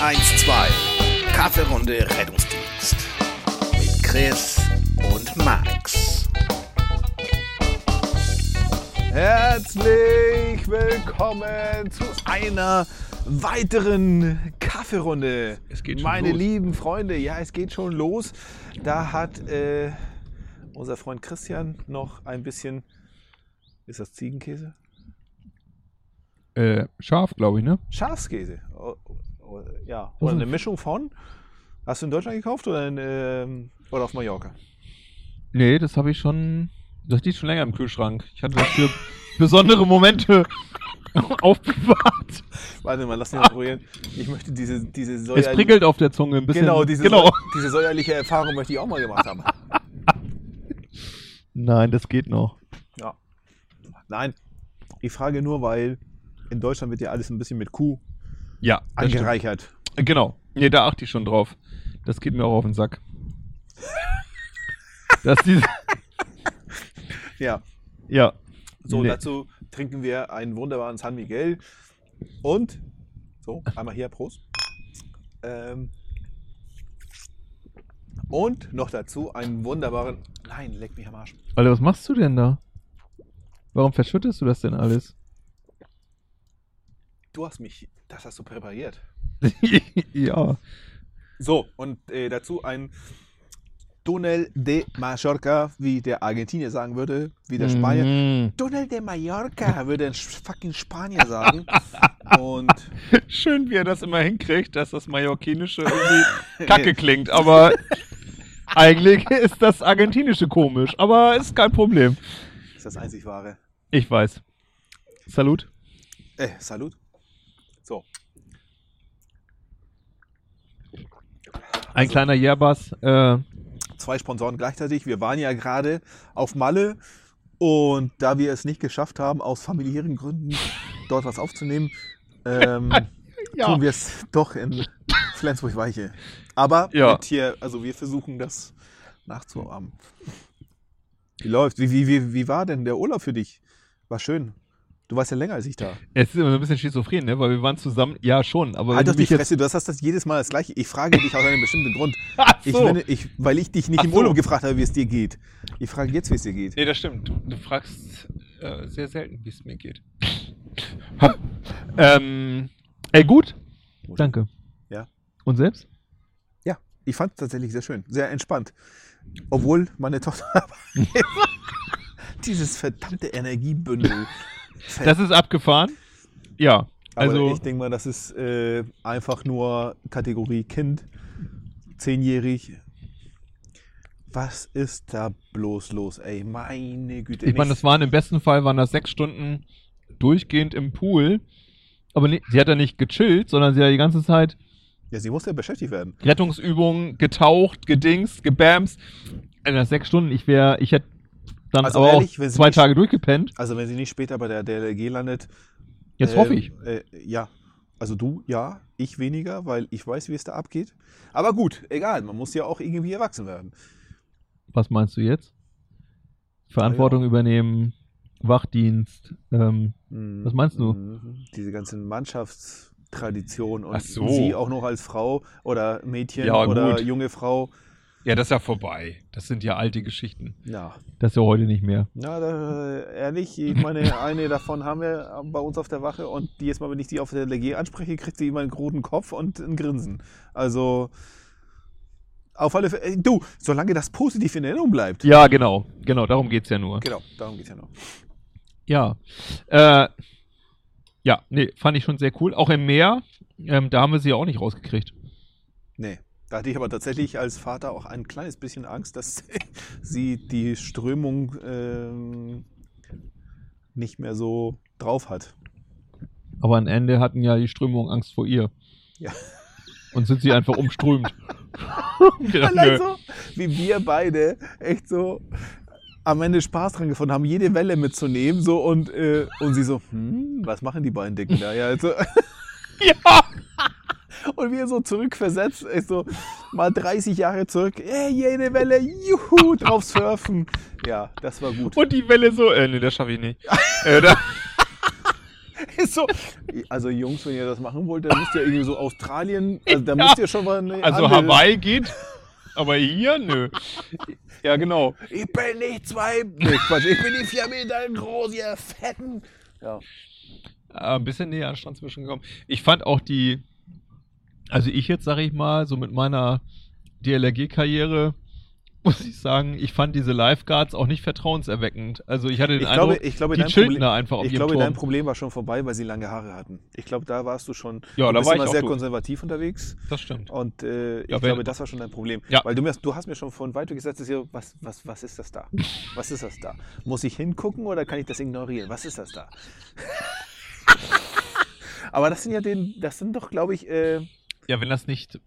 112 Kaffeerunde Rettungsdienst mit Chris und Max. Herzlich willkommen zu einer weiteren Kaffeerunde. Es geht schon Meine los. lieben Freunde, ja, es geht schon los. Da hat äh, unser Freund Christian noch ein bisschen. Ist das Ziegenkäse? Äh, scharf, glaube ich, ne? Schafskäse. Ja, oder eine Mischung von. Hast du in Deutschland gekauft oder, in, ähm, oder auf Mallorca? Nee, das habe ich schon. Das liegt schon länger im Kühlschrank. Ich hatte das für besondere Momente aufbewahrt. Warte mal, lass mich mal probieren. Ich möchte diese, diese Es säuerliche- prickelt auf der Zunge ein bisschen. Genau, diese, genau. Diese säuerliche Erfahrung möchte ich auch mal gemacht haben. Nein, das geht noch. Ja. Nein, ich frage nur, weil in Deutschland wird ja alles ein bisschen mit Kuh Ja, das stimmt. angereichert. Genau. Nee, da achte ich schon drauf. Das geht mir auch auf den Sack. Dass diese. Ja, Ja. so Nee. dazu trinken wir einen wunderbaren San Miguel und so, einmal hier, Prost. Ähm, und noch dazu einen wunderbaren, nein, leck mich am Arsch. Alter, was machst du denn da? Warum verschüttest du das denn alles? Du hast mich, das hast du präpariert. ja. So, und äh, dazu ein Tunnel de Mallorca, wie der Argentinier sagen würde, wie der Spanier. Mm. Tunnel de Mallorca, würde ein fucking Spanier sagen. Und Schön, wie er das immer hinkriegt, dass das Mallorquinische irgendwie kacke klingt, aber eigentlich ist das Argentinische komisch, aber ist kein Problem. ist das einzig wahre. Ich weiß. Salut. Äh, Salut. So, Ein kleiner Järbas. Äh, zwei Sponsoren gleichzeitig. Wir waren ja gerade auf Malle und da wir es nicht geschafft haben, aus familiären Gründen dort was aufzunehmen, ähm, tun wir es doch in Flensburg-Weiche. Aber Ja. mit hier, also wir versuchen das nachzuahmen. Wie läuft? Wie, wie, wie, wie war denn der Urlaub für dich? War schön. Du warst ja länger als ich da. Es ist immer so ein bisschen schizophren, ne? weil wir waren zusammen. Ja, schon, aber halt doch du die. Fresse, du hast das jedes Mal das gleiche. Ich frage dich aus einem bestimmten Grund. Ach Ich, so. meine, ich, weil ich dich nicht Ach im so. Urlaub gefragt habe, wie es dir geht. Ich frage jetzt, wie es dir geht. Nee, das stimmt. Du, du fragst äh, sehr selten, wie es mir geht. ähm, ey, gut. Danke. Ja. Und selbst? Ja, ich fand es tatsächlich sehr schön, sehr entspannt. Obwohl meine Tochter dieses verdammte Energiebündel. Das ist abgefahren. Ja. Aber Also, ich denke mal, das ist äh, einfach nur Kategorie Kind, zehnjährig. Was ist da bloß los, ey? Meine Güte. ich meine, das waren im besten Fall waren das sechs Stunden durchgehend im Pool. Aber nee, sie hat ja nicht gechillt, sondern sie hat die ganze Zeit ja, sie muss ja beschäftigt werden. Rettungsübungen getaucht, gedingst, gebamst. In das sechs Stunden, ich wäre, ich hätte dann Also aber ehrlich, auch wenn sie zwei nicht- Tage durchgepennt. Also wenn sie nicht später bei der DLRG landet. Jetzt äh, hoffe ich. Äh, ja. Also du, ja, ich weniger, weil ich weiß, wie es da abgeht. Aber gut, egal, man muss ja auch irgendwie erwachsen werden. Was meinst du jetzt? Verantwortung übernehmen, Wachdienst. Ähm, Was meinst du? Mhm. Diese ganzen Mannschaftstraditionen und so. sie auch noch als Frau oder Mädchen Ja, oder junge Frau. Ja, das ist ja vorbei. Das sind ja alte Geschichten. Ja, Das ist ja heute nicht mehr. na, da, ehrlich, ich meine, eine davon haben wir bei uns auf der Wache und jedes Mal, wenn ich die auf der LG anspreche, kriegt sie immer einen roten Kopf und ein Grinsen. Also, auf alle Fälle, äh, du, solange das positiv in Erinnerung bleibt. Ja, genau. Genau, darum geht's ja nur. Genau, darum geht es ja noch. Ja. Äh, ja, nee, fand ich schon sehr cool. Auch im Meer, ähm, da haben wir sie ja auch nicht rausgekriegt. Nee. Da hatte ich aber tatsächlich als Vater auch ein kleines bisschen Angst, dass sie die Strömung ähm, nicht mehr so drauf hat. Aber am Ende hatten ja die Strömung Angst vor ihr. Ja. Und sind sie einfach umströmt. Gedacht, Allein nö. so, wie wir beide echt so am Ende Spaß dran gefunden haben, jede Welle mitzunehmen. So und, äh, und sie so, hm, was machen die beiden Dicken da? Ja, also, ja. Und wir so zurückversetzt, so mal 30 Jahre zurück, ey, jede Welle, juhu, drauf surfen. Ja, das war gut. Und die Welle so, äh, nee, das schaffe ich nicht. äh, da, so, also Jungs, wenn ihr das machen wollt, dann müsst ihr irgendwie so Australien, also da Ja. müsst ihr schon mal eine Also Hawaii geht, aber hier, nö. Ja, genau. Ich bin nicht zwei, nee, Quatsch, ich bin die vier Meter groß, ihr Fetten. Ja. Äh, ein bisschen näher an den Strand zwischengekommen. Ich fand auch die, also ich jetzt sage ich mal, so mit meiner DLRG-Karriere, muss ich sagen, ich fand diese Lifeguards auch nicht vertrauenserweckend. Also ich hatte den Ich Eindruck, glaube, ich glaube, die chillten Problem, da einfach auf ich glaube Turm. dein Problem war schon vorbei, weil sie lange Haare hatten. Ich glaube, da warst du schon Ja, du da bist war ich immer auch sehr konservativ unterwegs. Das stimmt. Und äh, ich Ja, glaube, das war schon dein Problem. Ja. Weil du, mir, du hast mir schon von weit gesagt, hier, was, was, was ist das da? Was ist das da? Muss ich hingucken oder kann ich das ignorieren? Was ist das da? Aber das sind ja den, das sind doch, glaube ich, äh, Ja, wenn das nicht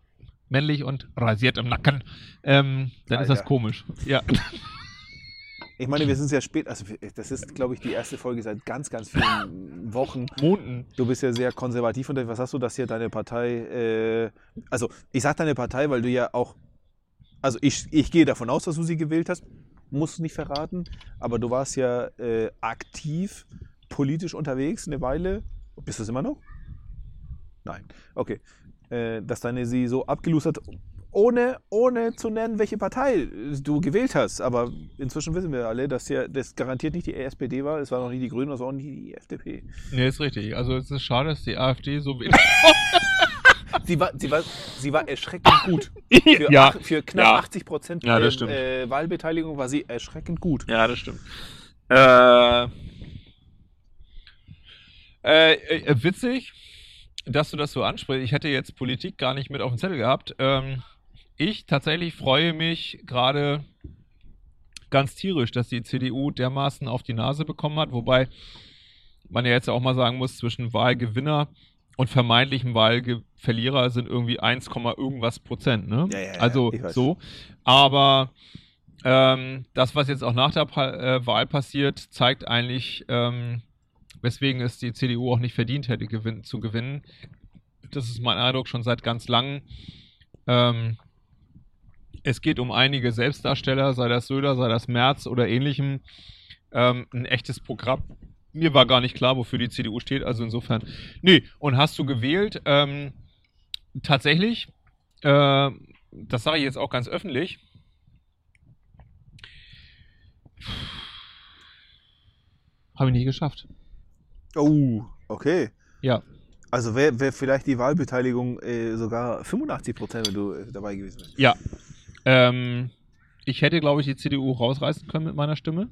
männlich und rasiert im Nacken, ähm, dann ist das Alter. komisch. Ja. ich meine, wir sind sehr spät, also das ist, glaube ich, die erste Folge seit ganz, ganz vielen Wochen. Monden. Du bist ja sehr konservativ und was hast du, dass hier deine Partei, äh, also ich sage deine Partei, weil du ja auch, also ich, ich gehe davon aus, dass du sie gewählt hast, musst nicht verraten, aber du warst ja äh, aktiv politisch unterwegs eine Weile. Bist du es immer noch? Nein. Okay. Äh, dass deine sie so abgelustert, ohne, ohne zu nennen, welche Partei du gewählt hast. Aber inzwischen wissen wir alle, dass ja, das garantiert nicht die SPD war, es war noch nie die Grünen, es war auch nie die FDP. Nee, ist richtig. Also es ist schade, dass die AfD so wenig. Sie war, sie war, sie war erschreckend gut. Für, ja. ach, für knapp Ja. 80 Prozent Ja, äh, Wahlbeteiligung war sie erschreckend gut. Ja, das stimmt. Äh, äh, äh, witzig, dass du das so ansprichst. Ich hätte jetzt Politik gar nicht mit auf dem Zettel gehabt. Ähm, ich tatsächlich freue mich gerade ganz tierisch, dass die CDU dermaßen auf die Nase bekommen hat, wobei man ja jetzt auch mal sagen muss, zwischen Wahlgewinner und vermeintlichem Wahlverlierer sind irgendwie 1, irgendwas Prozent. Ne? Ja, ja, ja, also so. Aber ähm, das, was jetzt auch nach der pa äh, Wahl passiert, zeigt eigentlich, ähm, weswegen es die CDU auch nicht verdient hätte, gewinn zu gewinnen. Das ist mein Eindruck schon seit ganz langem. Ähm, es geht um einige Selbstdarsteller, sei das Söder, sei das Merz oder ähnlichem. Ähm, ein echtes Programm. Mir war gar nicht klar, wofür die CDU steht, also insofern. Nee, und hast du gewählt? Ähm, tatsächlich, äh, das sage ich jetzt auch ganz öffentlich. Habe ich nicht geschafft. Oh, okay. Ja. Also wäre wär vielleicht die Wahlbeteiligung äh, sogar 85 Prozent, wenn du äh, dabei gewesen wärst. Ja. Ähm, ich hätte, glaube ich, die CDU rausreißen können mit meiner Stimme.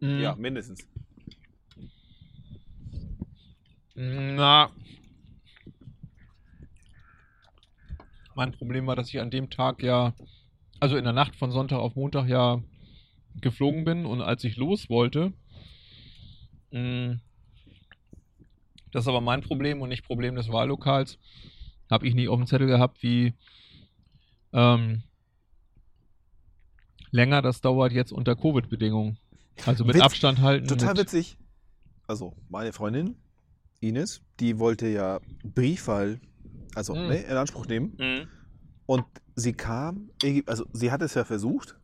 Mm, Ja, mindestens. Na. Mein Problem war, dass ich an dem Tag ja, also in der Nacht von Sonntag auf Montag ja geflogen bin und als ich los wollte, das ist aber mein Problem und nicht Problem des Wahllokals, habe ich nie auf dem Zettel gehabt, wie ähm, länger das dauert jetzt unter Covid-Bedingungen. Also mit Witz- Abstand halten. Total witzig. Also, meine Freundin, Ines, die wollte ja Briefwahl, also Hm. ne, in Anspruch nehmen. Mhm. Und sie kam, also sie hat es ja versucht,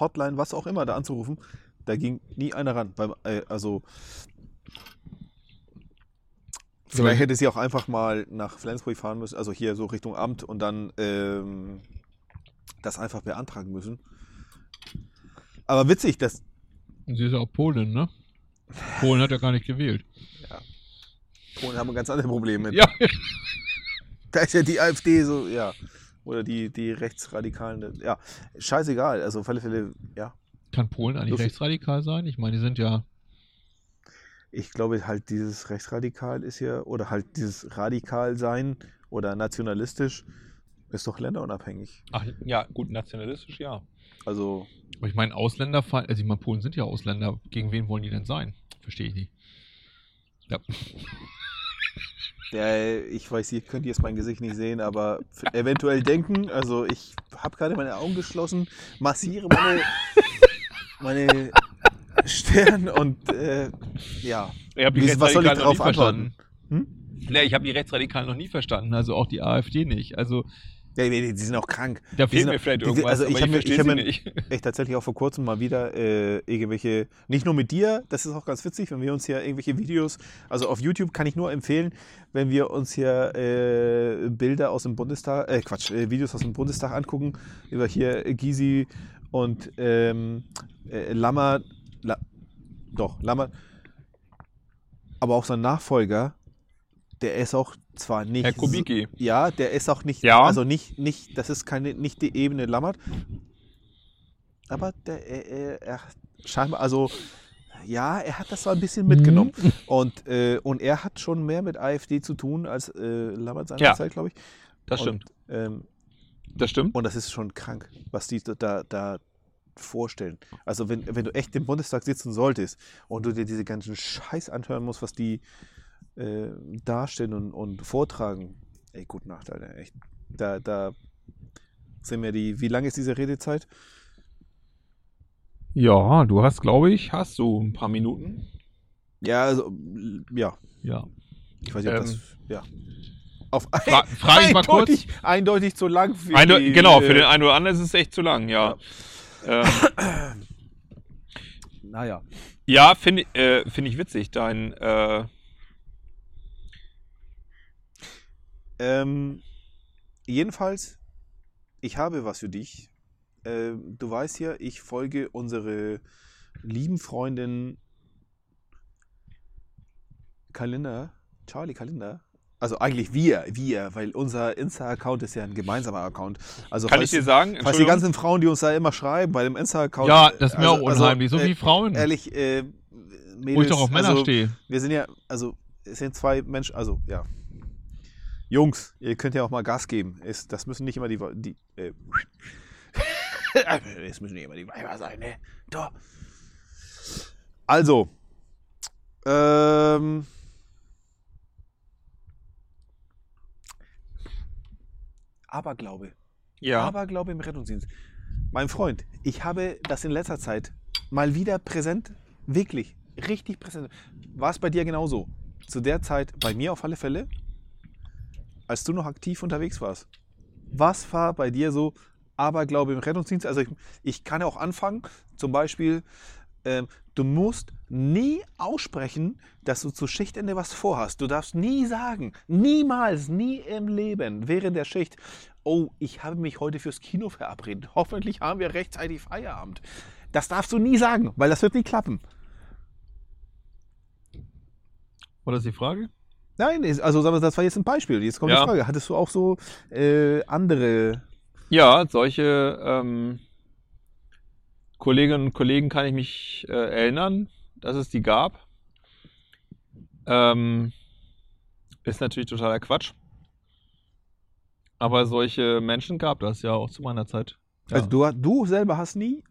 Hotline, was auch immer, da anzurufen. Da ging nie einer ran. Beim, äh, also vielleicht hätte sie auch einfach mal nach Flensburg fahren müssen, also hier so Richtung Amt und dann ähm, das einfach beantragen müssen. Aber witzig, dass Sie ist ja auch Polin, ne? Polen hat ja gar nicht gewählt. Polen haben ganz andere Probleme. Ja, Da ist ja die AfD so, ja. Oder die, die Rechtsradikalen. Ja, scheißegal. Also auf alle Fälle, ja. Kann Polen eigentlich Lustig. rechtsradikal sein? Ich meine, die sind ja. Ich glaube halt dieses Rechtsradikal ist ja, oder halt dieses Radikalsein oder nationalistisch ist doch länderunabhängig. Ach ja, gut, nationalistisch ja. Also, Aber ich meine, Ausländer, also ich meine, Polen sind ja Ausländer. Gegen wen wollen die denn sein? Verstehe ich nicht. Ja. der, ich weiß, ihr könnt jetzt mein Gesicht nicht sehen, aber eventuell denken, also ich habe gerade meine Augen geschlossen, massiere meine, meine Stirn und äh, ja. Wie- was soll ich darauf antworten? Hm? Nee, ich habe die Rechtsradikalen noch nie verstanden, also auch die AfD nicht. Also Ja, die, die sind auch krank. Da fehlt mir auch- vielleicht die- irgendwas, also ich ich, verstehe ich hab mir- nicht. Ich tatsächlich auch vor kurzem mal wieder äh, irgendwelche, nicht nur mit dir, das ist auch ganz witzig, wenn wir uns hier irgendwelche Videos, also auf YouTube kann ich nur empfehlen, wenn wir uns hier äh, Bilder aus dem Bundestag, äh Quatsch, äh, Videos aus dem Bundestag angucken, über hier Gysi und ähm, äh, Lammer, La, doch, Lammer, aber auch sein Nachfolger, der ist auch zwar nicht Herr Kubicki. ja, der ist auch nicht, Ja. also nicht, nicht, das ist keine, nicht die Ebene Lammert. Aber der, er, er, scheinbar, also ja, er hat das so ein bisschen mitgenommen. Mhm. Und, äh, und er hat schon mehr mit AfD zu tun als äh, Lammert Ja. seinerzeit, glaube ich. Das und, stimmt. Ähm, Das stimmt. und das ist schon krank, was die da, da vorstellen. Also wenn, wenn du echt im Bundestag sitzen solltest und du dir diese ganzen Scheiß anhören musst, was die äh, darstellen und, und vortragen, ey, gute Nacht, Alter, echt. Da, da sind wir die, wie lange ist diese Redezeit? Ja, du hast, glaube ich, hast du ein paar Minuten. Ja, also, ja, Ja. ich weiß nicht, ob Ähm, das, ja. Auf Fra frage ich mal kurz. eindeutig, zu lang für Einde die, genau, äh, für den einen oder anderen ist es echt zu lang, ja. Ja, ähm, Naja. ja finde äh, find ich witzig, dein, äh, Ähm, jedenfalls, ich habe was für dich. Ähm, du weißt ja, ich folge unsere lieben Freundin Kalender, Charlie Kalender. Also eigentlich wir, wir, weil unser Insta-Account ist ja ein gemeinsamer Account. Also kann falls, ich dir sagen, falls die ganzen Frauen, die uns da immer schreiben bei dem Insta-Account. ja, das ist mir also- auch also, unheimlich, so äh, wie Frauen, Ehrlich, äh, Mädels, wo ich doch auf Männer also, stehe. wir sind ja, also es sind zwei Menschen, also ja. Jungs, ihr könnt ja auch mal Gas geben. Es, das müssen nicht immer die, die äh, es müssen nicht immer die Weiber sein, ne? Doch. Also, ähm, Aberglaube. Ja, Aberglaube im Rettungsdienst. Mein Freund, ich habe das in letzter Zeit mal wieder präsent, wirklich, richtig präsent. War es bei dir genauso? Zu der Zeit, bei mir auf alle Fälle, als du noch aktiv unterwegs warst. Was war bei dir so Aberglaube im Rettungsdienst? Also ich, ich kann ja auch anfangen, zum Beispiel, ähm, du musst nie aussprechen, dass du zu Schichtende was vorhast. Du darfst nie sagen, niemals, nie im Leben während der Schicht, oh, ich habe mich heute fürs Kino verabredet. Hoffentlich haben wir rechtzeitig Feierabend. Das darfst du nie sagen, weil das wird nie klappen. war das die Frage? Nein, also das war jetzt ein Beispiel. Jetzt kommt Ja. die Frage. Hattest du auch so äh, andere Ja, solche ähm, Kolleginnen und Kollegen kann ich mich äh, erinnern, dass es die gab. Ähm, ist natürlich totaler Quatsch. Aber solche Menschen gab das ja auch zu meiner Zeit. Ja. Also du, du selber hast nie,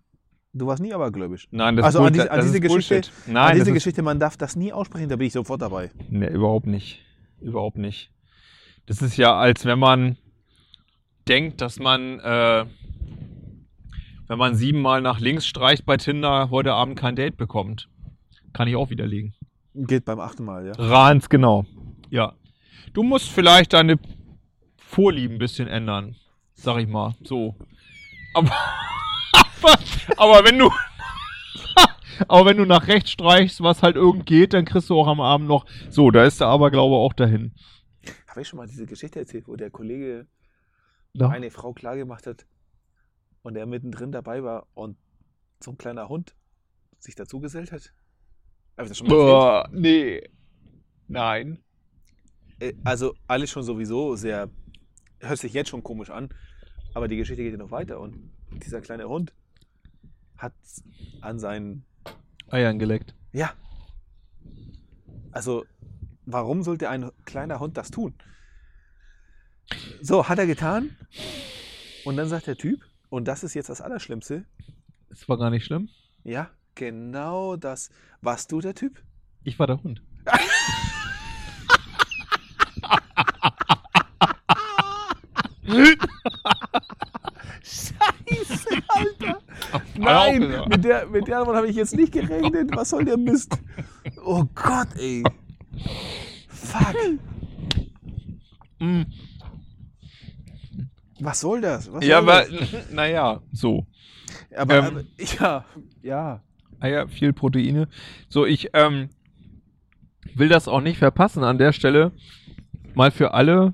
du warst nie abergläubisch. Nein, das also ist diese- an diese Geschichte- Bullshit. An Nein, diese Geschichte, man darf das nie aussprechen, da bin ich sofort dabei. nee, überhaupt nicht. Überhaupt nicht. Das ist ja, als wenn man denkt, dass man, äh, wenn man siebenmal nach links streicht bei Tinder, heute Abend kein Date bekommt. Kann ich auch widerlegen. Geht beim achten Mal, ja. Ganz genau. Ja. Du musst vielleicht deine Vorlieben ein bisschen ändern. Sag ich mal. So. Aber, aber, aber wenn du. aber wenn du nach rechts streichst, was halt irgend geht, dann kriegst du auch am Abend noch. So, da ist der Aberglaube auch dahin. Habe ich schon mal diese Geschichte erzählt, wo der Kollege Ja. eine Frau klargemacht hat und er mittendrin dabei war und so ein kleiner Hund sich dazugesellt hat? Habe ich das schon mal erzählt? Boah, nee. Nein. Äh, Also alles schon sowieso sehr, hört sich jetzt schon komisch an, aber die Geschichte geht ja noch weiter und dieser kleine Hund hat an seinen, Eiern geleckt. ja, also warum sollte ein kleiner Hund das tun? So, hat er getan und dann sagt der Typ, und das ist jetzt das Allerschlimmste, Das war gar nicht schlimm. ja, genau das, warst du der Typ? Ich war der Hund. Scheiße, Alter. Nein, mit der, mit der Antwort habe ich jetzt nicht gerechnet. Was soll der Mist? Oh Gott, ey. Fuck. Mm. Was soll das? Was Ja, soll aber, naja, so. Aber, ähm, aber ja, ja. Eier, viel Proteine. So, ich ähm, will das auch nicht verpassen, an der Stelle mal für alle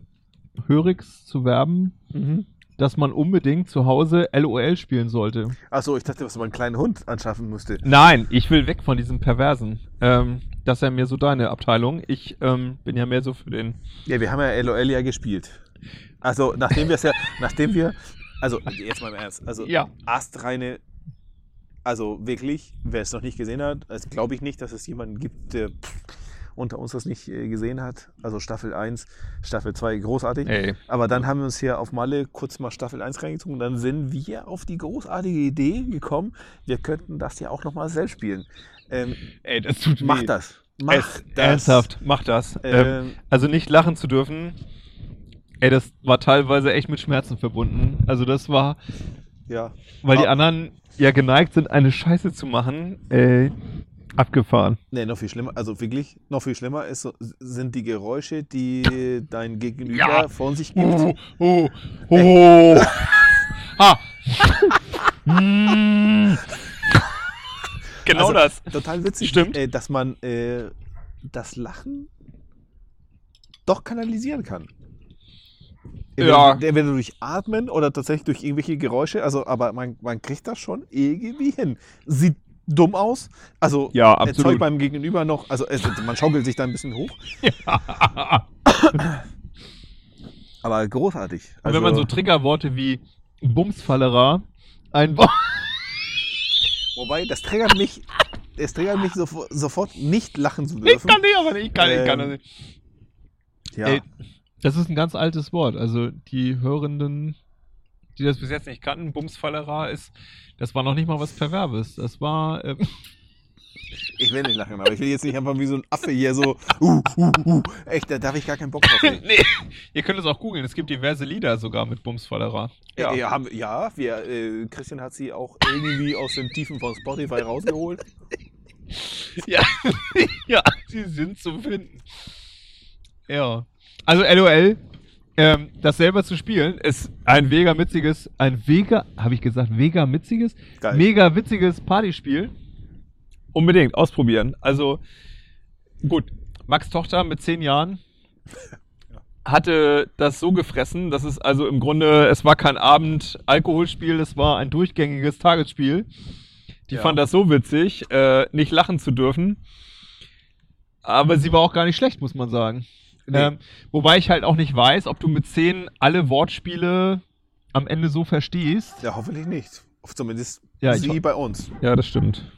Hörigs zu werben, Mhm. dass man unbedingt zu Hause LOL spielen sollte. Achso, ich dachte, dass man einen kleinen Hund anschaffen musste. Nein, ich will weg von diesem Perversen. Ähm, das ist ja mehr so deine Abteilung. Ich ähm, bin ja mehr so für den. Ja, wir haben ja LOL ja gespielt. Also, nachdem wir es ja, nachdem wir, also, jetzt mal im Ernst, also, Ja. astreine, also wirklich, wer es noch nicht gesehen hat, also glaube ich nicht, dass es jemanden gibt, der unter uns das nicht äh, gesehen hat. Also Staffel 1, Staffel 2, großartig. Ey. Aber dann haben wir uns hier auf Malle kurz mal Staffel 1 reingezogen und dann sind wir auf die großartige Idee gekommen, wir könnten das ja auch nochmal selbst spielen. Ähm, Ey, das tut mach das. Mach es, das. Ernsthaft, mach das. Ähm, Ähm, also nicht lachen zu dürfen. Ey, das war teilweise echt mit Schmerzen verbunden. Also das war, ja. weil die Ah. anderen ja geneigt sind, eine Scheiße zu machen, ey, abgefahren. Nee, noch viel schlimmer, also wirklich, noch viel schlimmer ist, sind die Geräusche, die dein Gegenüber Ja. von sich gibt. Oh, oh, oh. ha. Mm. genau Also, das. Total witzig, Stimmt. Äh, dass man äh, das Lachen doch kanalisieren kann. Ja. Entweder, durch Atmen oder tatsächlich durch irgendwelche Geräusche, also, aber man, man kriegt das schon irgendwie hin. Sieht dumm aus, also Ja, erzeugt beim Gegenüber noch, also es, man schaukelt sich da ein bisschen hoch, aber großartig. Und Also, wenn man so Triggerworte wie Bumsfallera einbaut. wobei, das triggert mich, es triggert mich sofort, sofort nicht lachen zu Ich dürfen. kann nicht, aber nicht, ich kann, ich kann das Ähm, nicht. Ja. Ey, das ist ein ganz altes Wort. Also die Hörenden, die das bis jetzt nicht kannten, Bumsfallera ist, das war noch nicht mal was Perverbes. Das war, ähm, Ich will nicht lachen, aber ich will jetzt nicht einfach wie so ein Affe hier so, uh, uh, uh. Echt, da darf ich gar keinen Bock drauf. nee, ihr könnt es auch googeln. Es gibt diverse Lieder sogar mit Bumsfallera. Ja, ja, haben, ja wir, äh, Christian hat sie auch irgendwie aus den Tiefen von Spotify rausgeholt. Ja, ja, sie sind zu finden. Ja. Also LOL, ähm, das selber zu spielen, ist ein mega witziges, ein mega, habe ich gesagt, mega witziges, Geil. mega witziges Partyspiel. Unbedingt ausprobieren. Also gut, Max Tochter mit zehn Jahren hatte das so gefressen, dass es also im Grunde, es war kein Abend-Alkoholspiel, es war ein durchgängiges Tagesspiel. Die Ja. fand das so witzig, äh, nicht lachen zu dürfen. Aber sie war auch gar nicht schlecht, muss man sagen. Nee. Ähm, wobei ich halt auch nicht weiß, ob du mit 10 alle Wortspiele am Ende so verstehst. Ja, hoffentlich nicht. Zumindest Ja, sie bei uns. Ja, das stimmt.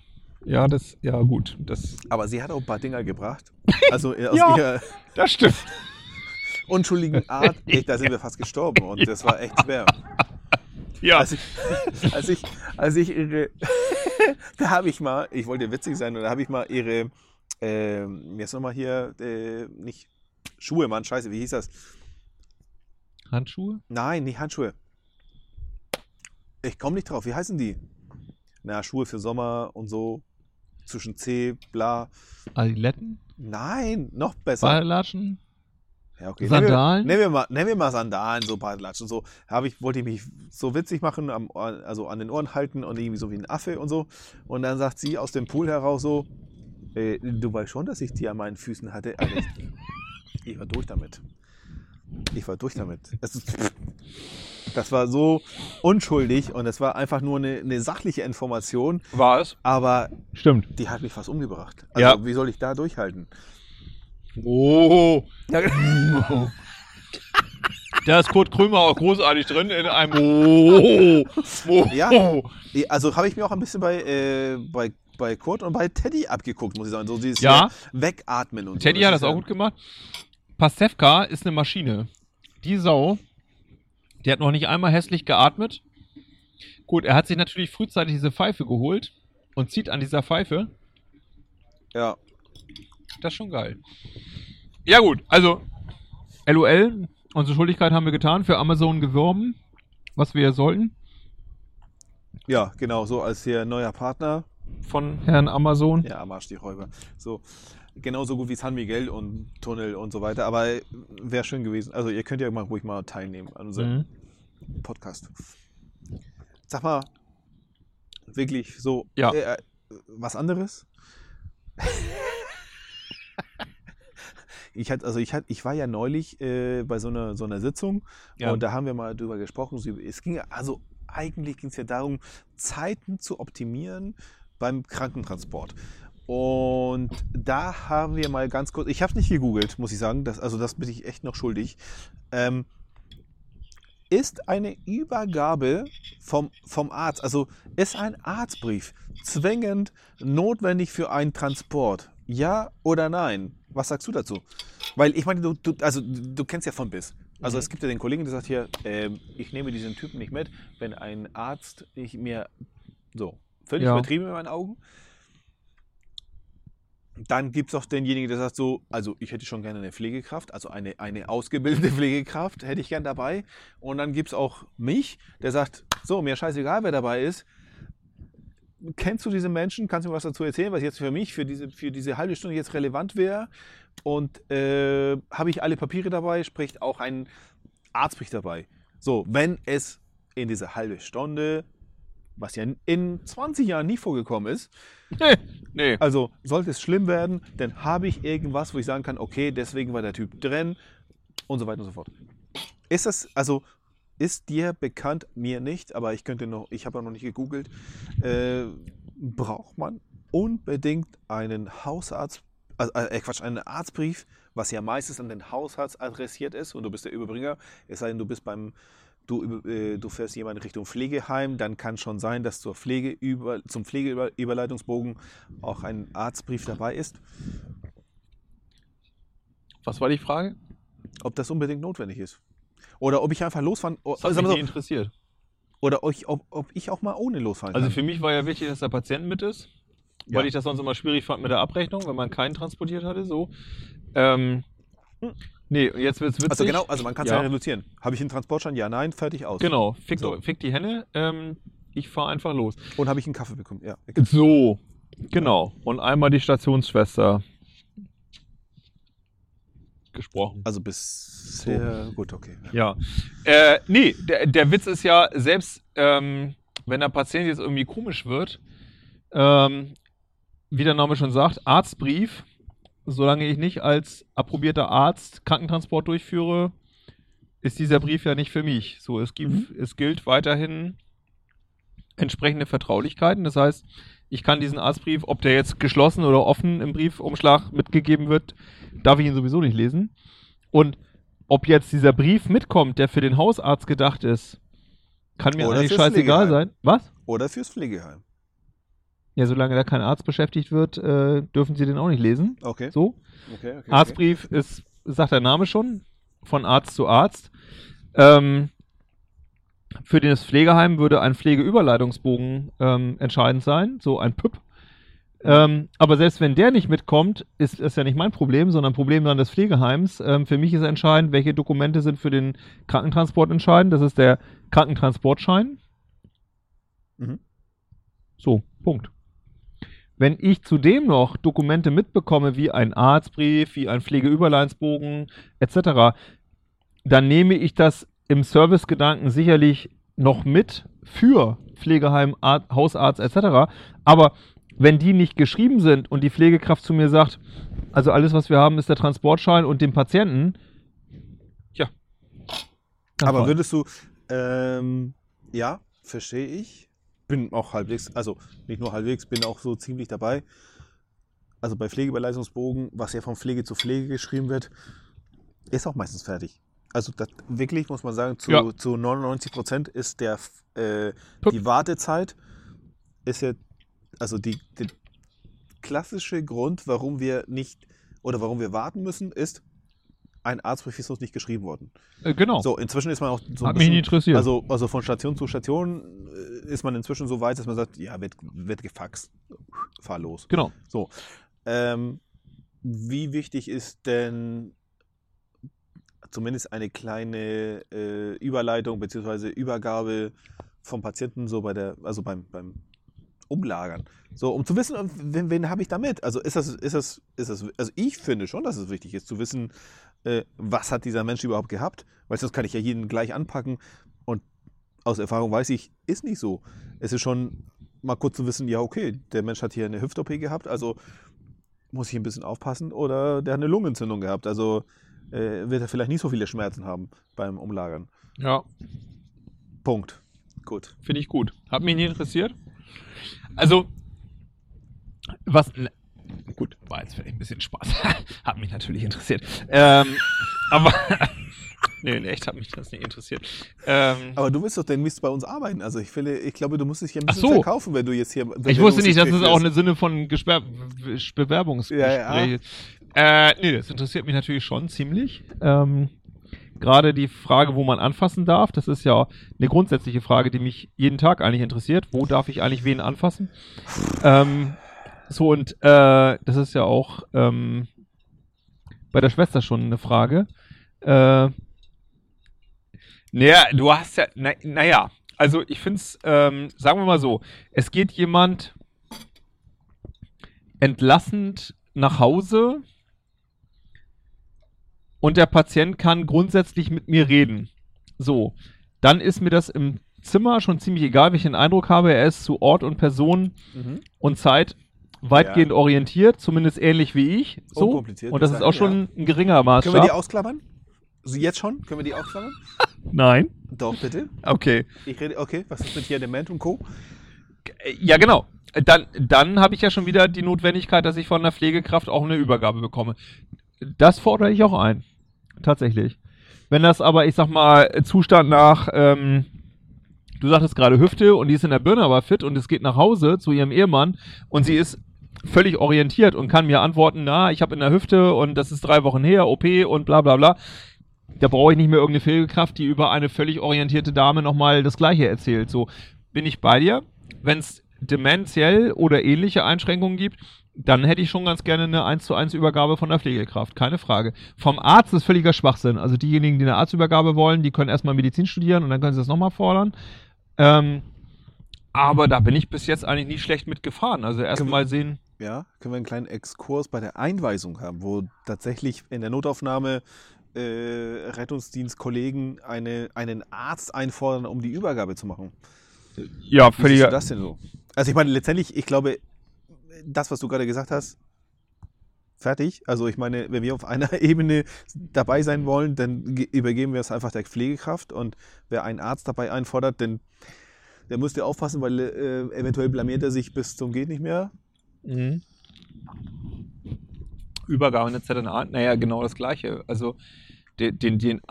Ja, das, ja, gut. Das, Aber sie hat auch ein paar Dinger gebracht. Also äh, aus Ja. ihrer das stimmt. unschuldigen Art, echt, da sind wir fast gestorben und das war echt schwer. Ja. Als ich, als ich, als ich ihre, da habe ich mal, ich wollte witzig sein, und da habe ich mal ihre, ähm, jetzt nochmal hier, äh, nicht Schuhe, Mann, scheiße, wie hieß das? Handschuhe? Nein, nicht Handschuhe. Ich komme nicht drauf, wie heißen die? Na, Schuhe für Sommer und so, zwischen C, bla. Adiletten? Nein, noch besser. Badelatschen? Ja, okay. Sandalen? Nehmen wir, nehmen wir, mal, nehmen wir mal Sandalen, so Badelatschen. So habe ich, wollte ich mich so witzig machen, am, also an den Ohren halten und irgendwie so wie ein Affe und so. Und dann sagt sie aus dem Pool heraus so, äh, du weißt schon, dass ich die an meinen Füßen hatte. Alter, ich, war durch damit. Ich war durch damit. Es ist, das war so unschuldig und es war einfach nur eine, eine sachliche Information, War es? aber Stimmt. die hat mich fast umgebracht. Also Ja. wie soll ich da durchhalten? Oh. Da ist Kurt Krömer auch großartig drin in einem Oh. oh. Ja. Also habe ich mir auch ein bisschen bei, äh, bei, bei Kurt und bei Teddy abgeguckt, muss ich sagen. So dieses Ja. Wegatmen und Teddy so. hat das auch gut gemacht. Pastewka ist eine Maschine. Die Sau, die hat noch nicht einmal hässlich geatmet. Gut, er hat sich natürlich frühzeitig diese Pfeife geholt und zieht an dieser Pfeife. Ja. Das ist schon geil. Ja gut, also LOL, unsere Schuldigkeit haben wir getan, für Amazon geworben, was wir sollten. ja, genau, so als hier neuer Partner. Von Herrn Amazon. Ja, am Arsch die Räuber. So. Genauso gut wie San Miguel und Tunnel und so weiter. Aber wäre schön gewesen. Also ihr könnt ja mal ruhig mal teilnehmen an unserem Mhm. Podcast. Sag mal, wirklich so Ja. äh, was anderes? ich hatte, also ich hatte, ich war ja neulich äh, bei so einer so einer Sitzung Ja. und da haben wir mal drüber gesprochen. Es ging ja- also eigentlich ging es ja darum, Zeiten zu optimieren beim Krankentransport. Und da haben wir mal ganz kurz, ich habe nicht gegoogelt, muss ich sagen, das, also das bin ich echt noch schuldig. Ähm, ist eine Übergabe vom, vom Arzt, also ist ein Arztbrief zwingend notwendig für einen Transport? Ja oder nein? Was sagst du dazu? Weil ich meine, du, du, also, du kennst ja von bis. Also Mhm. es gibt ja den Kollegen, der sagt hier, ähm, ich nehme diesen Typen nicht mit, wenn ein Arzt nicht mir so völlig Ja. übertrieben in meinen Augen. Dann gibt es auch denjenigen, der sagt so, also ich hätte schon gerne eine Pflegekraft, also eine, eine ausgebildete Pflegekraft hätte ich gern dabei. Und dann gibt es auch mich, der sagt, so, mir scheißegal, wer dabei ist. Kennst du diese Menschen? Kannst du mir was dazu erzählen, was jetzt für mich, für diese, für diese halbe Stunde jetzt relevant wäre? Und äh, habe ich alle Papiere dabei, spricht auch ein Arztbrief dabei. So, wenn es in dieser halbe Stunde, was ja in 20 Jahren nie vorgekommen ist, Nee, nee. also sollte es schlimm werden, dann habe ich irgendwas, wo ich sagen kann, okay, deswegen war der Typ drin und so weiter und so fort. Ist das, also ist dir bekannt, mir nicht, aber ich könnte noch, ich habe ja noch nicht gegoogelt, äh, braucht man unbedingt einen Hausarzt, also, äh, Quatsch, einen Arztbrief, was ja meistens an den Hausarzt adressiert ist und du bist der Überbringer, es sei denn, du bist beim Du, äh, du fährst jemanden Richtung Pflegeheim, dann kann schon sein, dass zur Pflege über, zum Pflegeüberleitungsbogen auch ein Arztbrief dabei ist. Was war die Frage? Ob das unbedingt notwendig ist. Oder ob ich einfach losfahren Das hat mich so, interessiert. oder euch, ob, ob ich auch mal ohne losfahren Also kann. für mich war ja wichtig, dass der Patient mit ist, weil Ja. ich das sonst immer schwierig fand mit der Abrechnung, wenn man keinen transportiert hatte. So. Ähm, nee, jetzt wird's witzig. also genau, also man kann es ja. Ja. reduzieren. Habe ich einen Transportschein? Ja, nein, fertig aus. Genau, fick, So. fick die Henne. Ähm, ich fahre einfach los. Und habe ich einen Kaffee bekommen? Ja. So, genau. Und einmal die Stationsschwester gesprochen. Also bisher, gut, okay. Ja. Äh, nee, der, der Witz ist ja, selbst ähm, wenn der Patient jetzt irgendwie komisch wird, ähm, wie der Name schon sagt, Arztbrief, solange ich nicht als approbierter Arzt Krankentransport durchführe, ist dieser Brief ja nicht für mich. So, es gibt, es gilt weiterhin entsprechende Vertraulichkeiten. Das heißt, ich kann diesen Arztbrief, ob der jetzt geschlossen oder offen im Briefumschlag mitgegeben wird, darf ich ihn sowieso nicht lesen. Und ob jetzt dieser Brief mitkommt, der für den Hausarzt gedacht ist, kann mir Oder eigentlich scheißegal sein. Was? Oder fürs Pflegeheim. Ja, solange da kein Arzt beschäftigt wird, äh, dürfen Sie den auch nicht lesen. Okay. So. okay, okay Arztbrief ist, sagt der Name schon, von Arzt zu Arzt. Ähm, für das Pflegeheim würde ein Pflegeüberleitungsbogen ähm, entscheidend sein, so ein PÜP. Ähm, aber selbst wenn der nicht mitkommt, ist das ja nicht mein Problem, sondern Problem dann des Pflegeheims. Ähm, für mich ist entscheidend, welche Dokumente sind für den Krankentransport entscheidend. Das ist der Krankentransportschein. Mhm. So, Punkt. Wenn ich zudem noch Dokumente mitbekomme, wie ein Arztbrief, wie ein Pflegeüberleinsbogen etc., dann nehme ich das im Servicegedanken sicherlich noch mit für Pflegeheim, Ar Hausarzt etc. Aber wenn die nicht geschrieben sind und die Pflegekraft zu mir sagt, also alles, was wir haben, ist der Transportschein und den Patienten, ja. Aber würdest du, ähm, ja, verstehe ich. Bin auch halbwegs, also nicht nur halbwegs, bin auch so ziemlich dabei. Also bei Pflegeüberleistungsbogen, was ja von Pflege zu Pflege geschrieben wird, ist auch meistens fertig. Also das, wirklich muss man sagen, zu, Ja. zu 99 Prozent ist der, äh, die Wartezeit ist ja, also die, die klassische Grund, warum wir nicht oder warum wir warten müssen, ist, ein Arztbrief ist uns nicht geschrieben worden. Äh, genau. So, inzwischen ist man auch so Hat mich bisschen, nicht interessiert. also, also von Station zu Station äh, ist man inzwischen so weit, dass man sagt, ja, wird, wird gefaxt. Fahr los. genau. So. Ähm, wie wichtig ist denn zumindest eine kleine äh, Überleitung bzw. Übergabe vom Patienten so bei der, also beim, beim Umlagern. So, um zu wissen, wen, wen habe ich damit? Also ist das, ist das, ist das, also ich finde schon, dass es wichtig ist, zu wissen, äh, was hat dieser Mensch überhaupt gehabt, weil sonst kann ich ja jeden gleich anpacken und aus Erfahrung weiß ich, ist nicht so. Es ist schon mal kurz zu wissen, ja, okay, der Mensch hat hier eine Hüft-OP gehabt, also muss ich ein bisschen aufpassen, oder der hat eine Lungenentzündung gehabt, also äh, wird er vielleicht nicht so viele Schmerzen haben beim Umlagern. Ja. Punkt. Gut. Finde ich gut. Hat mich nie interessiert. Also, was. Gut, war jetzt vielleicht ein bisschen Spaß. hat mich natürlich interessiert. Ähm, aber. nee, in echt hat mich das nicht interessiert. Ähm, aber du willst doch demnächst bei uns arbeiten. Also ich, finde, ich glaube, du musst dich hier ein bisschen so. verkaufen, wenn du jetzt hier. Ich wusste nicht, dass es auch eine Sinne von Gesper Bewerbungsgespräch. Ja, ja. Äh, nee, das interessiert mich natürlich schon ziemlich. Ähm, Gerade die Frage, wo man anfassen darf, das ist ja eine grundsätzliche Frage, die mich jeden Tag eigentlich interessiert. Wo darf ich eigentlich wen anfassen? Ähm, so, und äh, das ist ja auch ähm, bei der Schwester schon eine Frage. Äh, naja, du hast ja, na, naja, also ich finde es, ähm, sagen wir mal so, es geht jemand entlassend nach Hause und der Patient kann grundsätzlich mit mir reden. So, dann ist mir das im Zimmer schon ziemlich egal, welchen Eindruck habe. Er ist zu Ort und Person mhm. und Zeit weitgehend ja. orientiert, zumindest ähnlich wie ich. So. Und das ist auch schon ja. ein geringer Maßstab. Können wir die ausklammern? Also jetzt schon? Können wir die ausklammern? Nein. Doch, bitte. Okay. Ich rede, okay, was ist mit hier Dement und Co.? Ja, genau. Dann, dann habe ich ja schon wieder die Notwendigkeit, dass ich von der Pflegekraft auch eine Übergabe bekomme. Das fordere ich auch ein tatsächlich. Wenn das aber, ich sag mal, Zustand nach, ähm, du sagtest gerade Hüfte und die ist in der Birne aber fit und es geht nach Hause zu ihrem Ehemann und sie ist völlig orientiert und kann mir antworten, na, ich habe in der Hüfte und das ist drei Wochen her, OP und bla bla bla. Da brauche ich nicht mehr irgendeine Pflegekraft, die über eine völlig orientierte Dame nochmal das Gleiche erzählt. So, bin ich bei dir. Wenn es dementiell oder ähnliche Einschränkungen gibt, dann hätte ich schon ganz gerne eine 1 zu 1 Übergabe von der Pflegekraft, keine Frage. Vom Arzt ist völliger Schwachsinn. Also diejenigen, die eine Arztübergabe wollen, die können erstmal Medizin studieren und dann können sie das nochmal fordern. Ähm, aber da bin ich bis jetzt eigentlich nie schlecht mitgefahren. Also erstmal sehen. Ja, können wir einen kleinen Exkurs bei der Einweisung haben, wo tatsächlich in der Notaufnahme äh, Rettungsdienstkollegen eine, einen Arzt einfordern, um die Übergabe zu machen. Ja, völlig. Wie das denn so? Also ich meine, letztendlich, ich glaube, das, was du gerade gesagt hast, fertig. Also ich meine, wenn wir auf einer Ebene dabei sein wollen, dann übergeben wir es einfach der Pflegekraft und wer einen Arzt dabei einfordert, dann der muss dir aufpassen, weil äh, eventuell blamiert er sich bis zum geht nicht mehr. Mhm. Übergabe in der ZNA, naja, genau das Gleiche. Also den, den, den,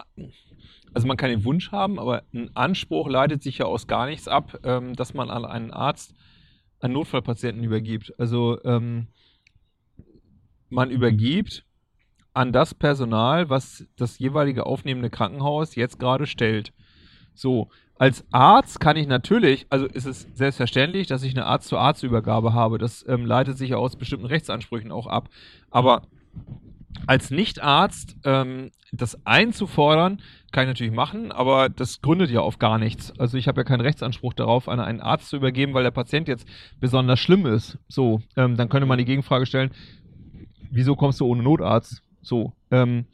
also man kann den Wunsch haben, aber ein Anspruch leitet sich ja aus gar nichts ab, ähm, dass man an einen Arzt an Notfallpatienten übergibt. Also ähm, man übergibt an das Personal, was das jeweilige aufnehmende Krankenhaus jetzt gerade stellt. So, als Arzt kann ich natürlich, also ist es selbstverständlich, dass ich eine Arzt-zu-Arzt-Übergabe habe. Das ähm, leitet sich ja aus bestimmten Rechtsansprüchen auch ab. Aber als Nichtarzt ähm, das einzufordern, kann ich natürlich machen, aber das gründet ja auf gar nichts. Also ich habe ja keinen Rechtsanspruch darauf, an einen Arzt zu übergeben, weil der Patient jetzt besonders schlimm ist. So, ähm, dann könnte man die Gegenfrage stellen, wieso kommst du ohne Notarzt? So, ähm,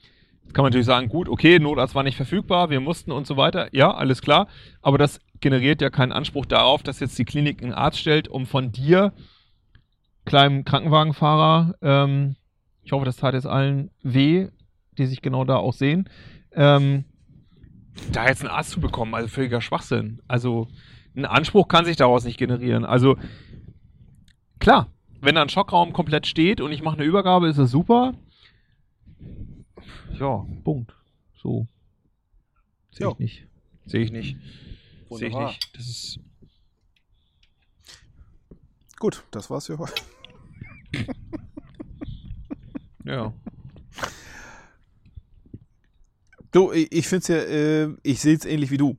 kann man natürlich sagen, gut, okay, Notarzt war nicht verfügbar, wir mussten und so weiter. Ja, alles klar. Aber das generiert ja keinen Anspruch darauf, dass jetzt die Klinik einen Arzt stellt, um von dir, kleinem Krankenwagenfahrer, ähm, ich hoffe, das tat jetzt allen weh, die sich genau da auch sehen. Ähm, da jetzt einen Arzt zu bekommen, also völliger Schwachsinn. Also ein Anspruch kann sich daraus nicht generieren. Also klar, wenn da ein Schockraum komplett steht und ich mache eine Übergabe, ist das super. Ja, Punkt. So. Sehe ich nicht. Sehe ich nicht. Sehe ich nicht. Das ist. Gut, das war's für heute. Ja. Du, ich finde es ja, äh, ich sehe es ähnlich wie du.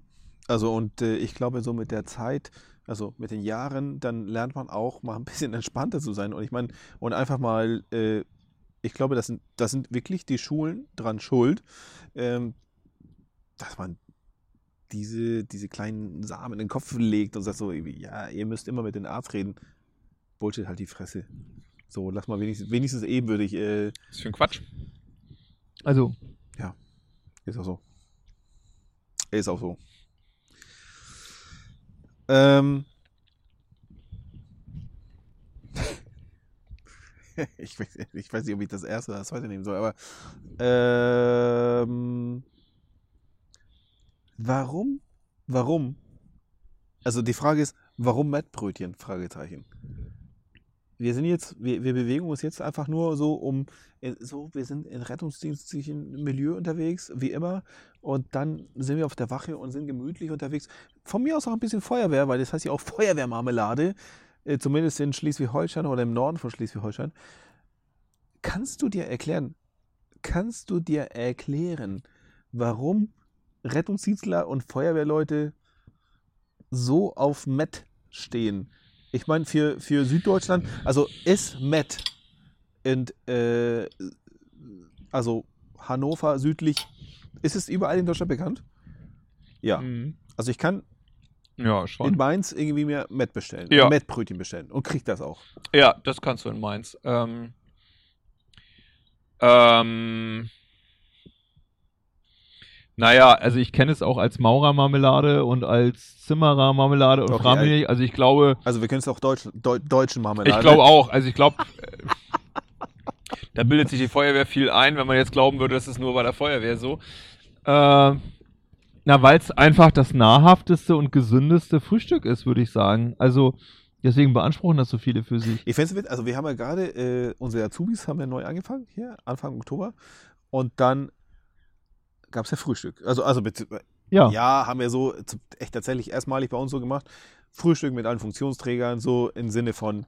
Also und äh, ich glaube, so mit der Zeit, also mit den Jahren, dann lernt man auch mal ein bisschen entspannter zu sein. Und ich meine, und einfach mal, äh, ich glaube, das sind, das sind wirklich die Schulen dran schuld, ähm, dass man diese, diese kleinen Samen in den Kopf legt und sagt so, ja, ihr müsst immer mit dem Arzt reden. Bullshit, halt die Fresse. So, lass mal wenigstens, wenigstens ebenbürtig. Äh, ist für ein Quatsch. Also. Ja, ist auch so. Ist auch so. Ähm. ich, weiß, ich weiß nicht, ob ich das erste oder das zweite nehmen soll, aber. Ähm. Warum? Warum? Also die Frage ist, warum Mettbrötchen? Fragezeichen. Wir sind jetzt, wir, wir bewegen uns jetzt einfach nur so um, in- so, wir sind in rettungsdienstlichen Milieu unterwegs, wie immer. Und dann sind wir auf der Wache und sind gemütlich unterwegs. Von mir aus auch ein bisschen Feuerwehr, weil das heißt ja auch Feuerwehrmarmelade, äh, zumindest in Schleswig-Holstein oder im Norden von Schleswig-Holstein. Kannst du dir erklären, kannst du dir erklären, warum Rettungsdienstler und Feuerwehrleute so auf Met stehen? Ich meine, für, für Süddeutschland, also ist Met und äh, also Hannover südlich, ist es überall in Deutschland bekannt? Ja. Mhm. Also ich kann Ja, in schon. Mainz irgendwie mir Met bestellen. Ja. Mettbrötchen bestellen und krieg das auch. Ja, das kannst du in Mainz. Ähm, ähm, naja, also ich kenne es auch als Maurermarmelade und als Zimmerermarmelade und Okay, nicht. Also ich glaube, Also wir können es auch Deutsch, Deu, deutschen Marmelade. ich glaube auch. Also ich glaube, äh, da bildet sich die Feuerwehr viel ein, wenn man jetzt glauben würde, das ist nur bei der Feuerwehr so. Äh, na, weil es einfach das nahrhafteste und gesündeste Frühstück ist, würde ich sagen. Also deswegen beanspruchen das so viele für sich. Ich finde es also wir haben ja gerade, äh, unsere Azubis haben ja neu angefangen, hier, Anfang Oktober. Und dann gab es ja Frühstück. Also, also Ja. ja, haben wir so echt tatsächlich erstmalig bei uns so gemacht. Frühstück mit allen Funktionsträgern, so im Sinne von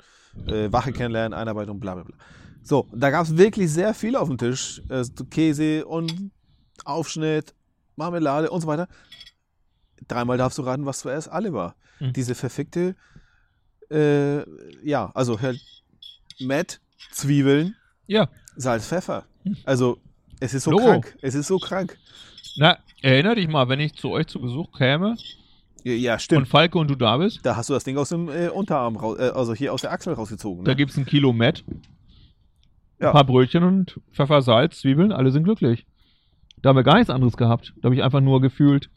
äh, Wache kennenlernen, Einarbeitung, bla bla bla. So, da gab es wirklich sehr viel auf dem Tisch. Äh, Käse und Aufschnitt, Marmelade und so weiter. Dreimal darfst du raten, was zuerst alle war. Mhm. Diese verfickte, äh, ja, also halt Met, Zwiebeln, Ja. Salz, Pfeffer. Also, es ist so Logo. krank. Es ist so krank. Na, erinner dich mal, wenn ich zu euch zu Besuch käme Ja, ja und stimmt. Falke und du da bist, Da hast du das Ding aus dem äh, Unterarm raus, äh, also hier aus der Achsel rausgezogen. da Ne? gibt's ein Kilo Met, Ja. ein paar Brötchen und Pfeffer, Salz, Zwiebeln, alle sind glücklich. Da haben wir gar nichts anderes gehabt. Da habe ich einfach nur gefühlt.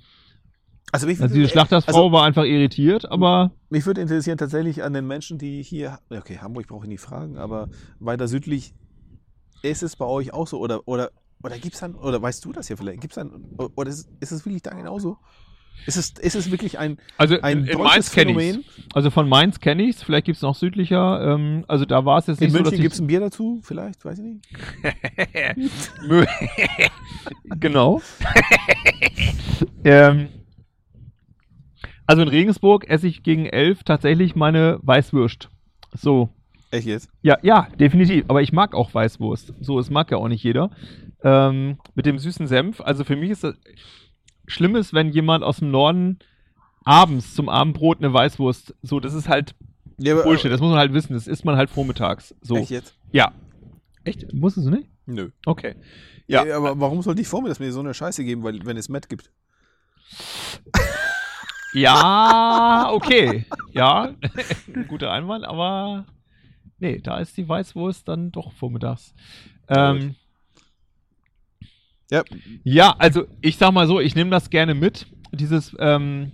Also, mich, Also diese Schlachtersfrau also, war einfach irritiert, aber mich würde interessieren tatsächlich an den Menschen, die hier, okay, Hamburg brauche ich nicht fragen, aber weiter südlich, ist es bei euch auch so? Oder, oder, oder gibt es dann, oder weißt du das hier vielleicht, gibt es dann, oder ist, ist es wirklich da genauso? Ist es, ist es wirklich ein, also ein in, in deutsches Mainz Phänomen? Also von Mainz kenne ich es, vielleicht gibt es noch südlicher. Ähm, also da war es jetzt In nicht so, München dass ich- gibt es ein Bier dazu, vielleicht, weiß ich nicht. Genau. ähm, also in Regensburg esse ich gegen elf tatsächlich meine Weißwürst. So. Echt jetzt? Ja, ja, definitiv. Aber ich mag auch Weißwurst. So, es mag ja auch nicht jeder. Ähm, mit dem süßen Senf. Also für mich ist das schlimm ist, wenn jemand aus dem Norden abends zum Abendbrot eine Weißwurst. So, das ist halt Ja, aber- Bullshit. Das muss man halt wissen. Das isst man halt vormittags. So. Echt jetzt? Ja. Echt? Wusstest du nicht? Nö. Okay. Ja. Ja. aber warum sollte ich vor mir das mir so eine Scheiße geben, weil, wenn es Matt gibt? Ja, okay. Ja, guter Einwand, aber nee, da ist die Weißwurst dann doch vormittags. Ähm, Ja. ja, also ich sag mal so, ich nehme das gerne mit, dieses ähm,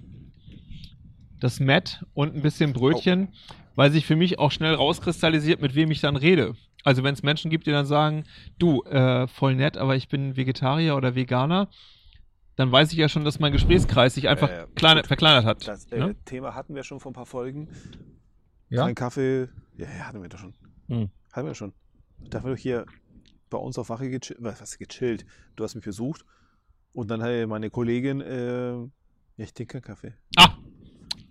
das Met und ein bisschen Brötchen, weil sich für mich auch schnell rauskristallisiert, mit wem ich dann rede. Also wenn es Menschen gibt, die dann sagen, du, äh, voll nett, aber ich bin Vegetarier oder Veganer, dann weiß ich ja schon, dass mein Gesprächskreis sich einfach Ja, ja. kleine, verkleinert hat. Das äh, ne? Thema hatten wir schon vor ein paar Folgen. Ja? Kein Kaffee. Ja, hatten wir doch schon. Hm. Hatten wir schon. Da wir doch hier bei uns auf Wache gechillt. Was, gechillt? Du hast mich besucht. Und dann hat meine Kollegin, äh, ja, ich trinke keinen Kaffee. Ah,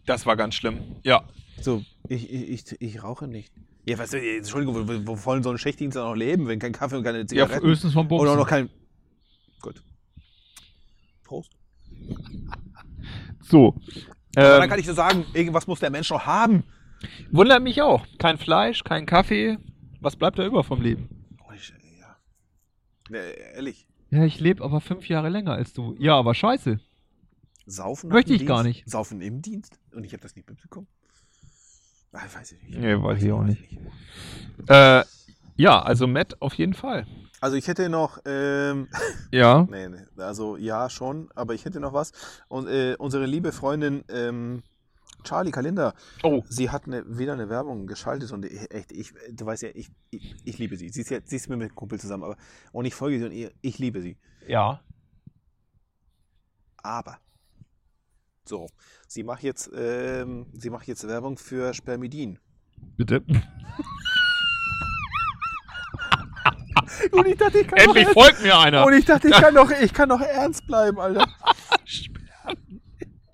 das war ganz schlimm. Ja. So, ich, ich, ich, ich rauche nicht. Ja, was, äh, Entschuldigung, wo, wo- wo wollen so ein Schichtdienst dann noch leben, wenn kein Kaffee und keine Ja, Zigaretten? höchstens vom Bums. Oder auch noch kein. Gut. Prost. So. Aber dann Ähm, kann ich nur sagen, irgendwas muss der Mensch noch haben. wundert mich auch. Kein Fleisch, kein Kaffee. Was bleibt da über vom Leben? Ne, ehrlich. Ja, ich lebe aber fünf Jahre länger als du. Ja, aber scheiße. Saufen Möchte ich gar Dienst? nicht. Saufen im Dienst? Und ich habe das nicht mitbekommen? Ah, weiß ich nicht. Nee, weiß ich auch weiß nicht. Äh, ja, also Matt auf jeden Fall. Also ich hätte noch, ähm, Ja. nee, nee, also ja schon, aber ich hätte noch was. Und äh, unsere liebe Freundin ähm, Charlie Kalender. Oh. Sie hat eine, wieder eine Werbung geschaltet und ich, echt, ich, du weißt ja, ich, ich, ich liebe sie. Sie ist, ja, sie ist mit einem Kumpel zusammen, aber und ich folge sie und ich, ich liebe sie. Ja. Aber so, sie macht jetzt, ähm, sie macht jetzt Werbung für Spermidin. Bitte. Und ich dachte, ich kann Endlich noch, folgt mir einer. und ich dachte, ich kann doch, ich kann doch ernst bleiben, Alter.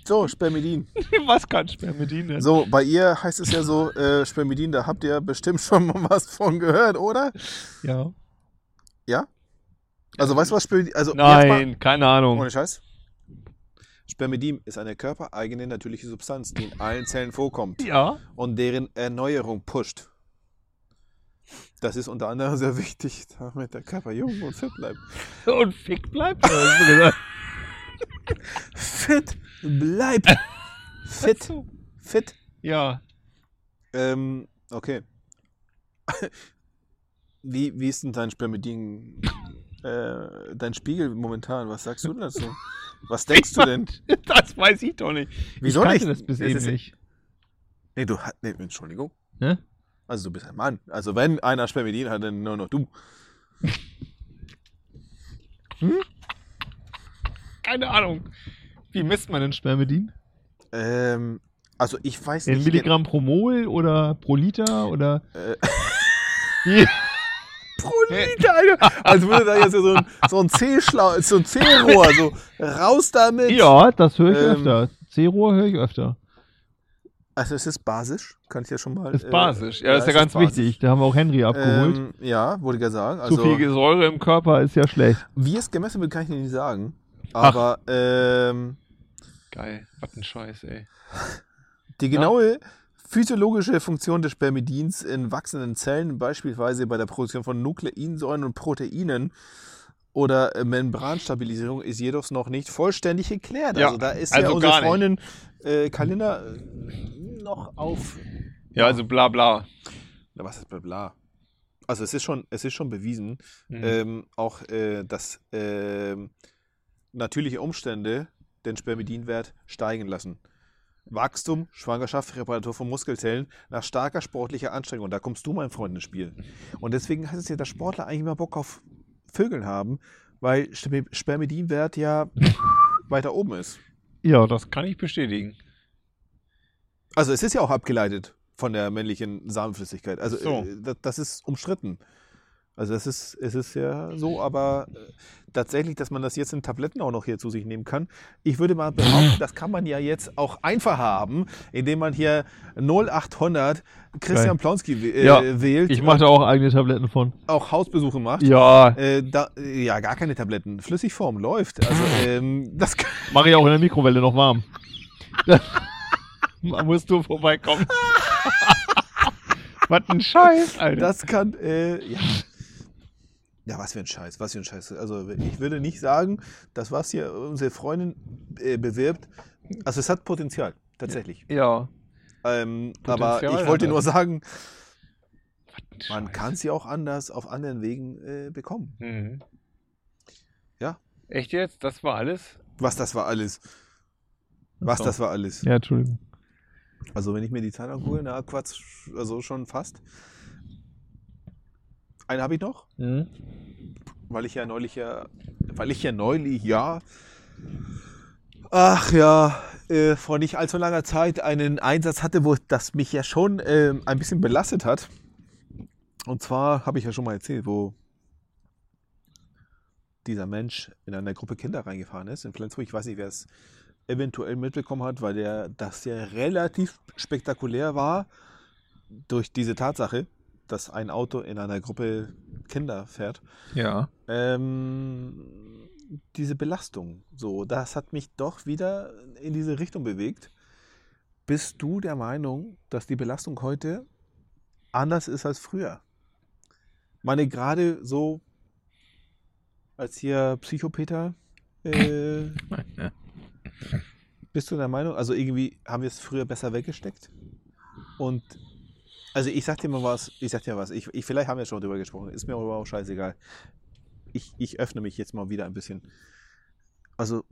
So, Spermidin. Was kann Spermidin denn? So, bei ihr heißt es ja so, äh, Spermidin, da habt ihr bestimmt schon mal was von gehört, oder? Ja. Ja? Also, weißt du, was Spermidin, also Nein, keine mal, Ahnung. ohne Scheiß. Spermidin ist eine körpereigene natürliche Substanz, die in allen Zellen vorkommt Ja. und deren Erneuerung pusht. Das ist unter anderem sehr wichtig, damit der Körper jung und fit bleibt. Und fick bleibt. Fit bleibt! Fit, fit. Ja. Ähm, okay. Wie, wie ist denn dein Spermidin, äh, dein Spiegel momentan? Was sagst du denn dazu? Was denkst du denn? Das weiß ich doch nicht. Wieso ich nicht? das bis Es eben ist- nicht. Nee, du hast, nee, Entschuldigung. Hä? Also du bist ein Mann. Also wenn einer Spermidin hat, dann nur noch du. Keine Ahnung. Wie misst man denn Spermidin? Ähm, also ich weiß In nicht. Milligramm pro Mol oder pro Liter oder? Äh, pro Liter, Alter. Als würde da jetzt so ein, so ein C-Schlau, so ein C-Rohr, so raus damit. Ja, das höre ich Ähm, öfter. C-Rohr höre ich öfter. Also es ist basisch, kann ich ja schon mal. Ist äh, basisch. Ja, ist ja ganz basisch. wichtig. Da haben wir auch Henry abgeholt. Ähm, ja, wollte ich ja sagen. Zu Also, viel Säure im Körper ist ja schlecht. wie es gemessen wird, kann ich dir nicht sagen. Aber ähm, Geil. Was ein Scheiß, ey. die genaue physiologische Funktion des Spermidins in wachsenden Zellen, beispielsweise bei der Produktion von Nukleinsäuren und Proteinen oder äh, Membranstabilisierung, ist jedoch noch nicht vollständig geklärt. Ja, also da ist also ja unsere. Freundin äh, Kalender äh, noch auf. Ja, also bla bla. Na, was ist bla bla? Also es ist schon, es ist schon bewiesen, Mhm. ähm, auch äh, dass ähm, natürliche Umstände den Spermidinwert steigen lassen. Wachstum, Schwangerschaft, Reparatur von Muskelzellen nach starker sportlicher Anstrengung. Da kommst du, mein Freund, ins Spiel. Und deswegen heißt es ja, dass Sportler eigentlich immer Bock auf Vögeln haben, weil Sperm- Spermidinwert ja weiter oben ist. Ja, das kann ich bestätigen. Also es ist ja auch abgeleitet von der männlichen Samenflüssigkeit. Also So. äh, das ist umstritten. Also das ist, es ist ja so, aber äh, tatsächlich, dass man das jetzt in Tabletten auch noch hier zu sich nehmen kann. Ich würde mal behaupten, das kann man ja jetzt auch einfach haben, indem man hier 0800 Christian. Plonski äh, Ja, wählt, Ich mache da auch eigene Tabletten von. auch Hausbesuche macht. Ja, Äh, da, ja, gar keine Tabletten. Flüssigform läuft. Also ähm, das kann, mache ich auch in der Mikrowelle noch warm. Man musst du vorbeikommen. Was ein Scheiß, Alter. Das kann, äh, ja. Ja, was für ein Scheiß, was für ein Scheiß. Also ich würde nicht sagen, dass was hier unsere Freundin äh, bewirbt, also es hat Potenzial, tatsächlich. ja. Ähm, Potenzial aber ich wollte nur sagen, Was man kann sie auch anders auf anderen Wegen äh, bekommen. Mhm. Ja. Echt jetzt? Das war alles? Was das war alles. Was so. das war alles. Ja, Entschuldigung. Also wenn ich mir die Zeit angucke, na Quatsch, also schon fast. Einen habe ich noch. Mhm. weil ich ja neulich ja, weil ich ja neulich ja, ach ja, äh, vor nicht allzu langer Zeit einen Einsatz hatte, wo das mich ja schon ähm, ein bisschen belastet hat. Und zwar habe ich ja schon mal erzählt, wo dieser Mensch in eine Gruppe Kinder reingefahren ist in Flensburg. Ich weiß nicht, wer es eventuell mitbekommen hat, weil der das ja relativ spektakulär war durch diese Tatsache, dass ein Auto in einer Gruppe Kinder fährt. Ja. Ähm, diese Belastung, so, das hat mich doch wieder in diese Richtung bewegt. Bist du der Meinung, dass die Belastung heute anders ist als früher? Ich meine, gerade so als hier Psychopeter, äh, bist du der Meinung, also irgendwie haben wir es früher besser weggesteckt? Und also ich sag dir mal was, ich sag dir was, ich, ich, vielleicht haben wir schon drüber gesprochen, ist mir aber auch scheißegal. Ich, ich öffne mich jetzt mal wieder ein bisschen. Also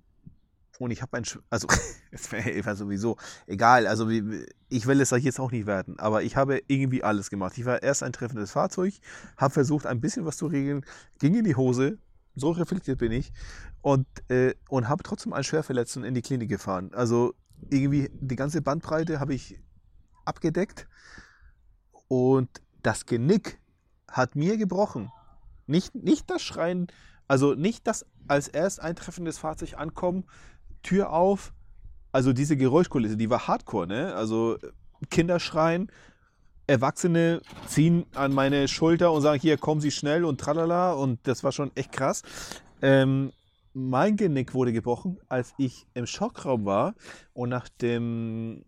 und ich habe ein, also es wäre sowieso egal, also ich will es euch jetzt auch nicht werten, aber ich habe irgendwie alles gemacht. Ich war erst ein treffendes Fahrzeug, habe versucht ein bisschen was zu regeln, ging in die Hose, so reflektiert bin ich und, äh, und habe trotzdem einen Schwerverletzten in die Klinik gefahren. Also irgendwie die ganze Bandbreite habe ich abgedeckt und das Genick hat mir gebrochen. Nicht, nicht das Schreien, also nicht das als erst eintreffendes Fahrzeug ankommen, Tür auf. Also diese Geräuschkulisse, die war hardcore, ne? Also Kinder schreien, Erwachsene ziehen an meine Schulter und sagen, hier, kommen Sie schnell und tralala. Und das war schon echt krass. Ähm, mein Genick wurde gebrochen, als ich im Schockraum war und nach dem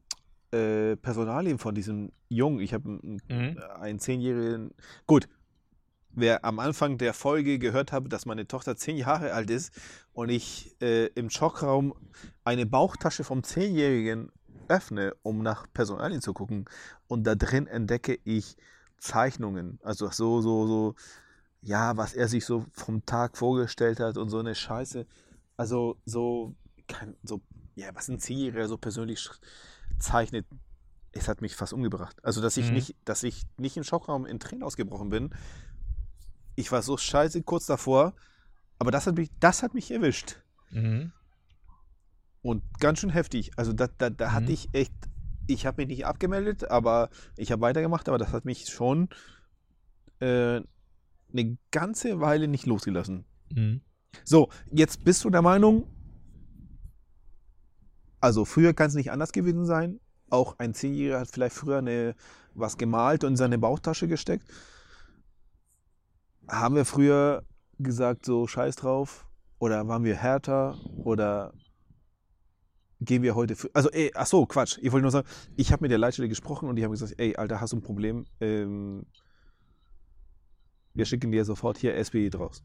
äh, Personalien von diesem Jungen, ich habe einen, mhm. einen zehnjährigen, gut, wer am Anfang der Folge gehört habe, dass meine Tochter zehn Jahre alt ist und ich äh, im Schockraum eine Bauchtasche vom Zehnjährigen öffne, um nach Personalien zu gucken und da drin entdecke ich Zeichnungen, also so, so, so, ja, was er sich so vom Tag vorgestellt hat und so eine Scheiße, also so, kein, so, ja, was ein Zehnjähriger so persönlich zeichnet, es hat mich fast umgebracht. Also, dass ich mhm. nicht, dass ich nicht im Schockraum in Tränen ausgebrochen bin, ich war so scheiße kurz davor, aber das hat mich, das hat mich erwischt. Mhm. Und ganz schön heftig. Also da, da, da mhm. hatte ich echt, ich habe mich nicht abgemeldet, aber ich habe weitergemacht, aber das hat mich schon äh, eine ganze Weile nicht losgelassen. Mhm. So, jetzt bist du der Meinung, also früher kann es nicht anders gewesen sein. Auch ein Zehnjähriger hat vielleicht früher eine, was gemalt und in seine Bauchtasche gesteckt haben wir früher gesagt, so scheiß drauf? Oder waren wir härter? Oder gehen wir heute für. Also, ey, ach so, Quatsch. Ich wollte nur sagen, ich habe mit der Leitstelle gesprochen und die haben gesagt, ey, Alter, hast du ein Problem? Ähm, wir schicken dir sofort hier SBI draus.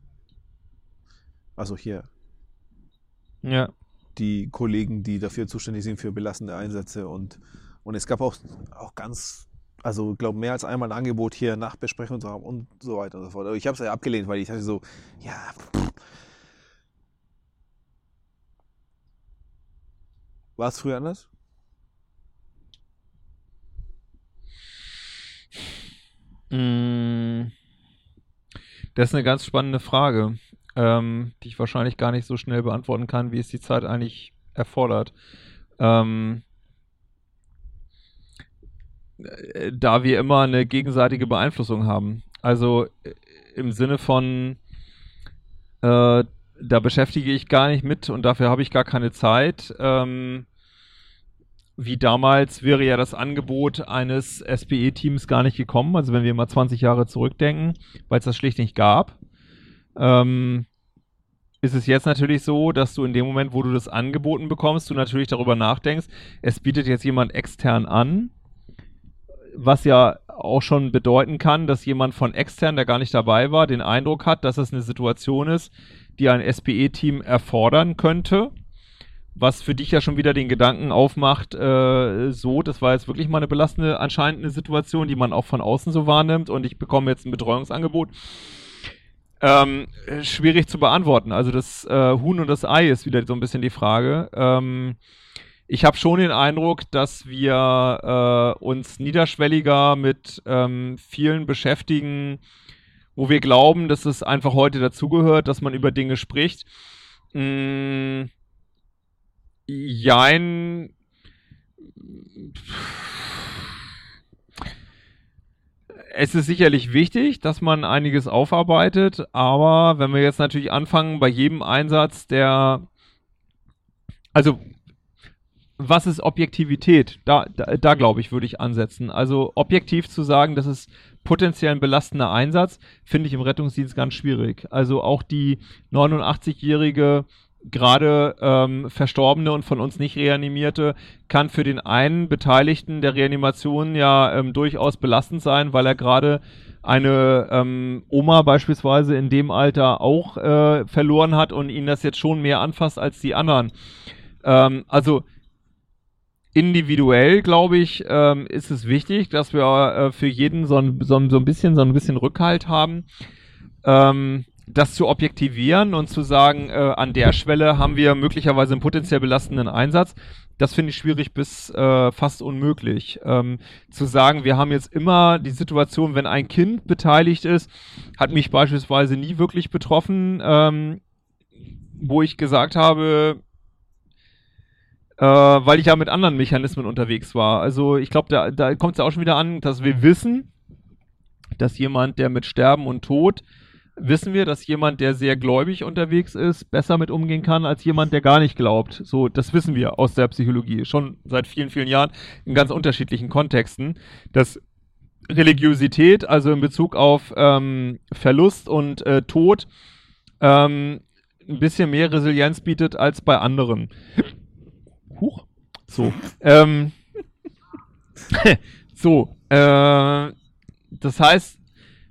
Also hier. Ja. Die Kollegen, die dafür zuständig sind für belastende Einsätze und, und es gab auch, auch ganz also, ich glaube, mehr als einmal ein Angebot hier Nachbesprechung zu haben und so weiter und so fort. Aber ich habe es ja abgelehnt, weil ich dachte so, ja. War es früher anders? Mm. Das ist eine ganz spannende Frage, ähm, die ich wahrscheinlich gar nicht so schnell beantworten kann, wie es die Zeit eigentlich erfordert. Ähm, äh, da wir immer eine gegenseitige Beeinflussung haben. Also äh, im Sinne von, äh, da beschäftige ich gar nicht mit und dafür habe ich gar keine Zeit. Ähm, wie damals wäre ja das Angebot eines SPE-Teams gar nicht gekommen, also wenn wir mal 20 Jahre zurückdenken, weil es das schlicht nicht gab. Ähm, ist es jetzt natürlich so, dass du in dem Moment, wo du das angeboten bekommst, du natürlich darüber nachdenkst, es bietet jetzt jemand extern an was ja auch schon bedeuten kann, dass jemand von extern, der gar nicht dabei war, den Eindruck hat, dass es eine Situation ist, die ein SPE-Team erfordern könnte. Was für dich ja schon wieder den Gedanken aufmacht, äh, so, das war jetzt wirklich mal eine belastende, anscheinend eine Situation, die man auch von außen so wahrnimmt und ich bekomme jetzt ein Betreuungsangebot. Ähm, schwierig zu beantworten. Also das äh, Huhn und das Ei ist wieder so ein bisschen die Frage. Ähm, ich habe schon den Eindruck, dass wir äh, uns niederschwelliger mit ähm, vielen beschäftigen, wo wir glauben, dass es einfach heute dazugehört, dass man über Dinge spricht. Mm, jein. Es ist sicherlich wichtig, dass man einiges aufarbeitet, aber wenn wir jetzt natürlich anfangen, bei jedem Einsatz, der also was ist Objektivität? Da, da, da glaube ich, würde ich ansetzen. Also objektiv zu sagen, das ist potenziell ein belastender Einsatz, finde ich im Rettungsdienst ganz schwierig. Also auch die 89-jährige gerade ähm, Verstorbene und von uns nicht reanimierte, kann für den einen Beteiligten der Reanimation ja ähm, durchaus belastend sein, weil er gerade eine ähm, Oma beispielsweise in dem Alter auch äh, verloren hat und ihn das jetzt schon mehr anfasst als die anderen. Ähm, also individuell, glaube ich, ähm, ist es wichtig, dass wir äh, für jeden so ein, so, so ein bisschen so ein bisschen Rückhalt haben. Ähm, das zu objektivieren und zu sagen, äh, an der Schwelle haben wir möglicherweise einen potenziell belastenden Einsatz, das finde ich schwierig bis äh, fast unmöglich. Ähm, zu sagen, wir haben jetzt immer die Situation, wenn ein Kind beteiligt ist, hat mich beispielsweise nie wirklich betroffen, ähm, wo ich gesagt habe, äh, weil ich ja mit anderen Mechanismen unterwegs war. Also ich glaube, da, da kommt es ja auch schon wieder an, dass wir wissen, dass jemand, der mit Sterben und Tod wissen wir, dass jemand, der sehr gläubig unterwegs ist, besser mit umgehen kann als jemand, der gar nicht glaubt. So, das wissen wir aus der Psychologie schon seit vielen, vielen Jahren in ganz unterschiedlichen Kontexten, dass Religiosität, also in Bezug auf ähm, Verlust und äh, Tod, ähm, ein bisschen mehr Resilienz bietet als bei anderen. Huch. So. ähm, so. Äh, das heißt,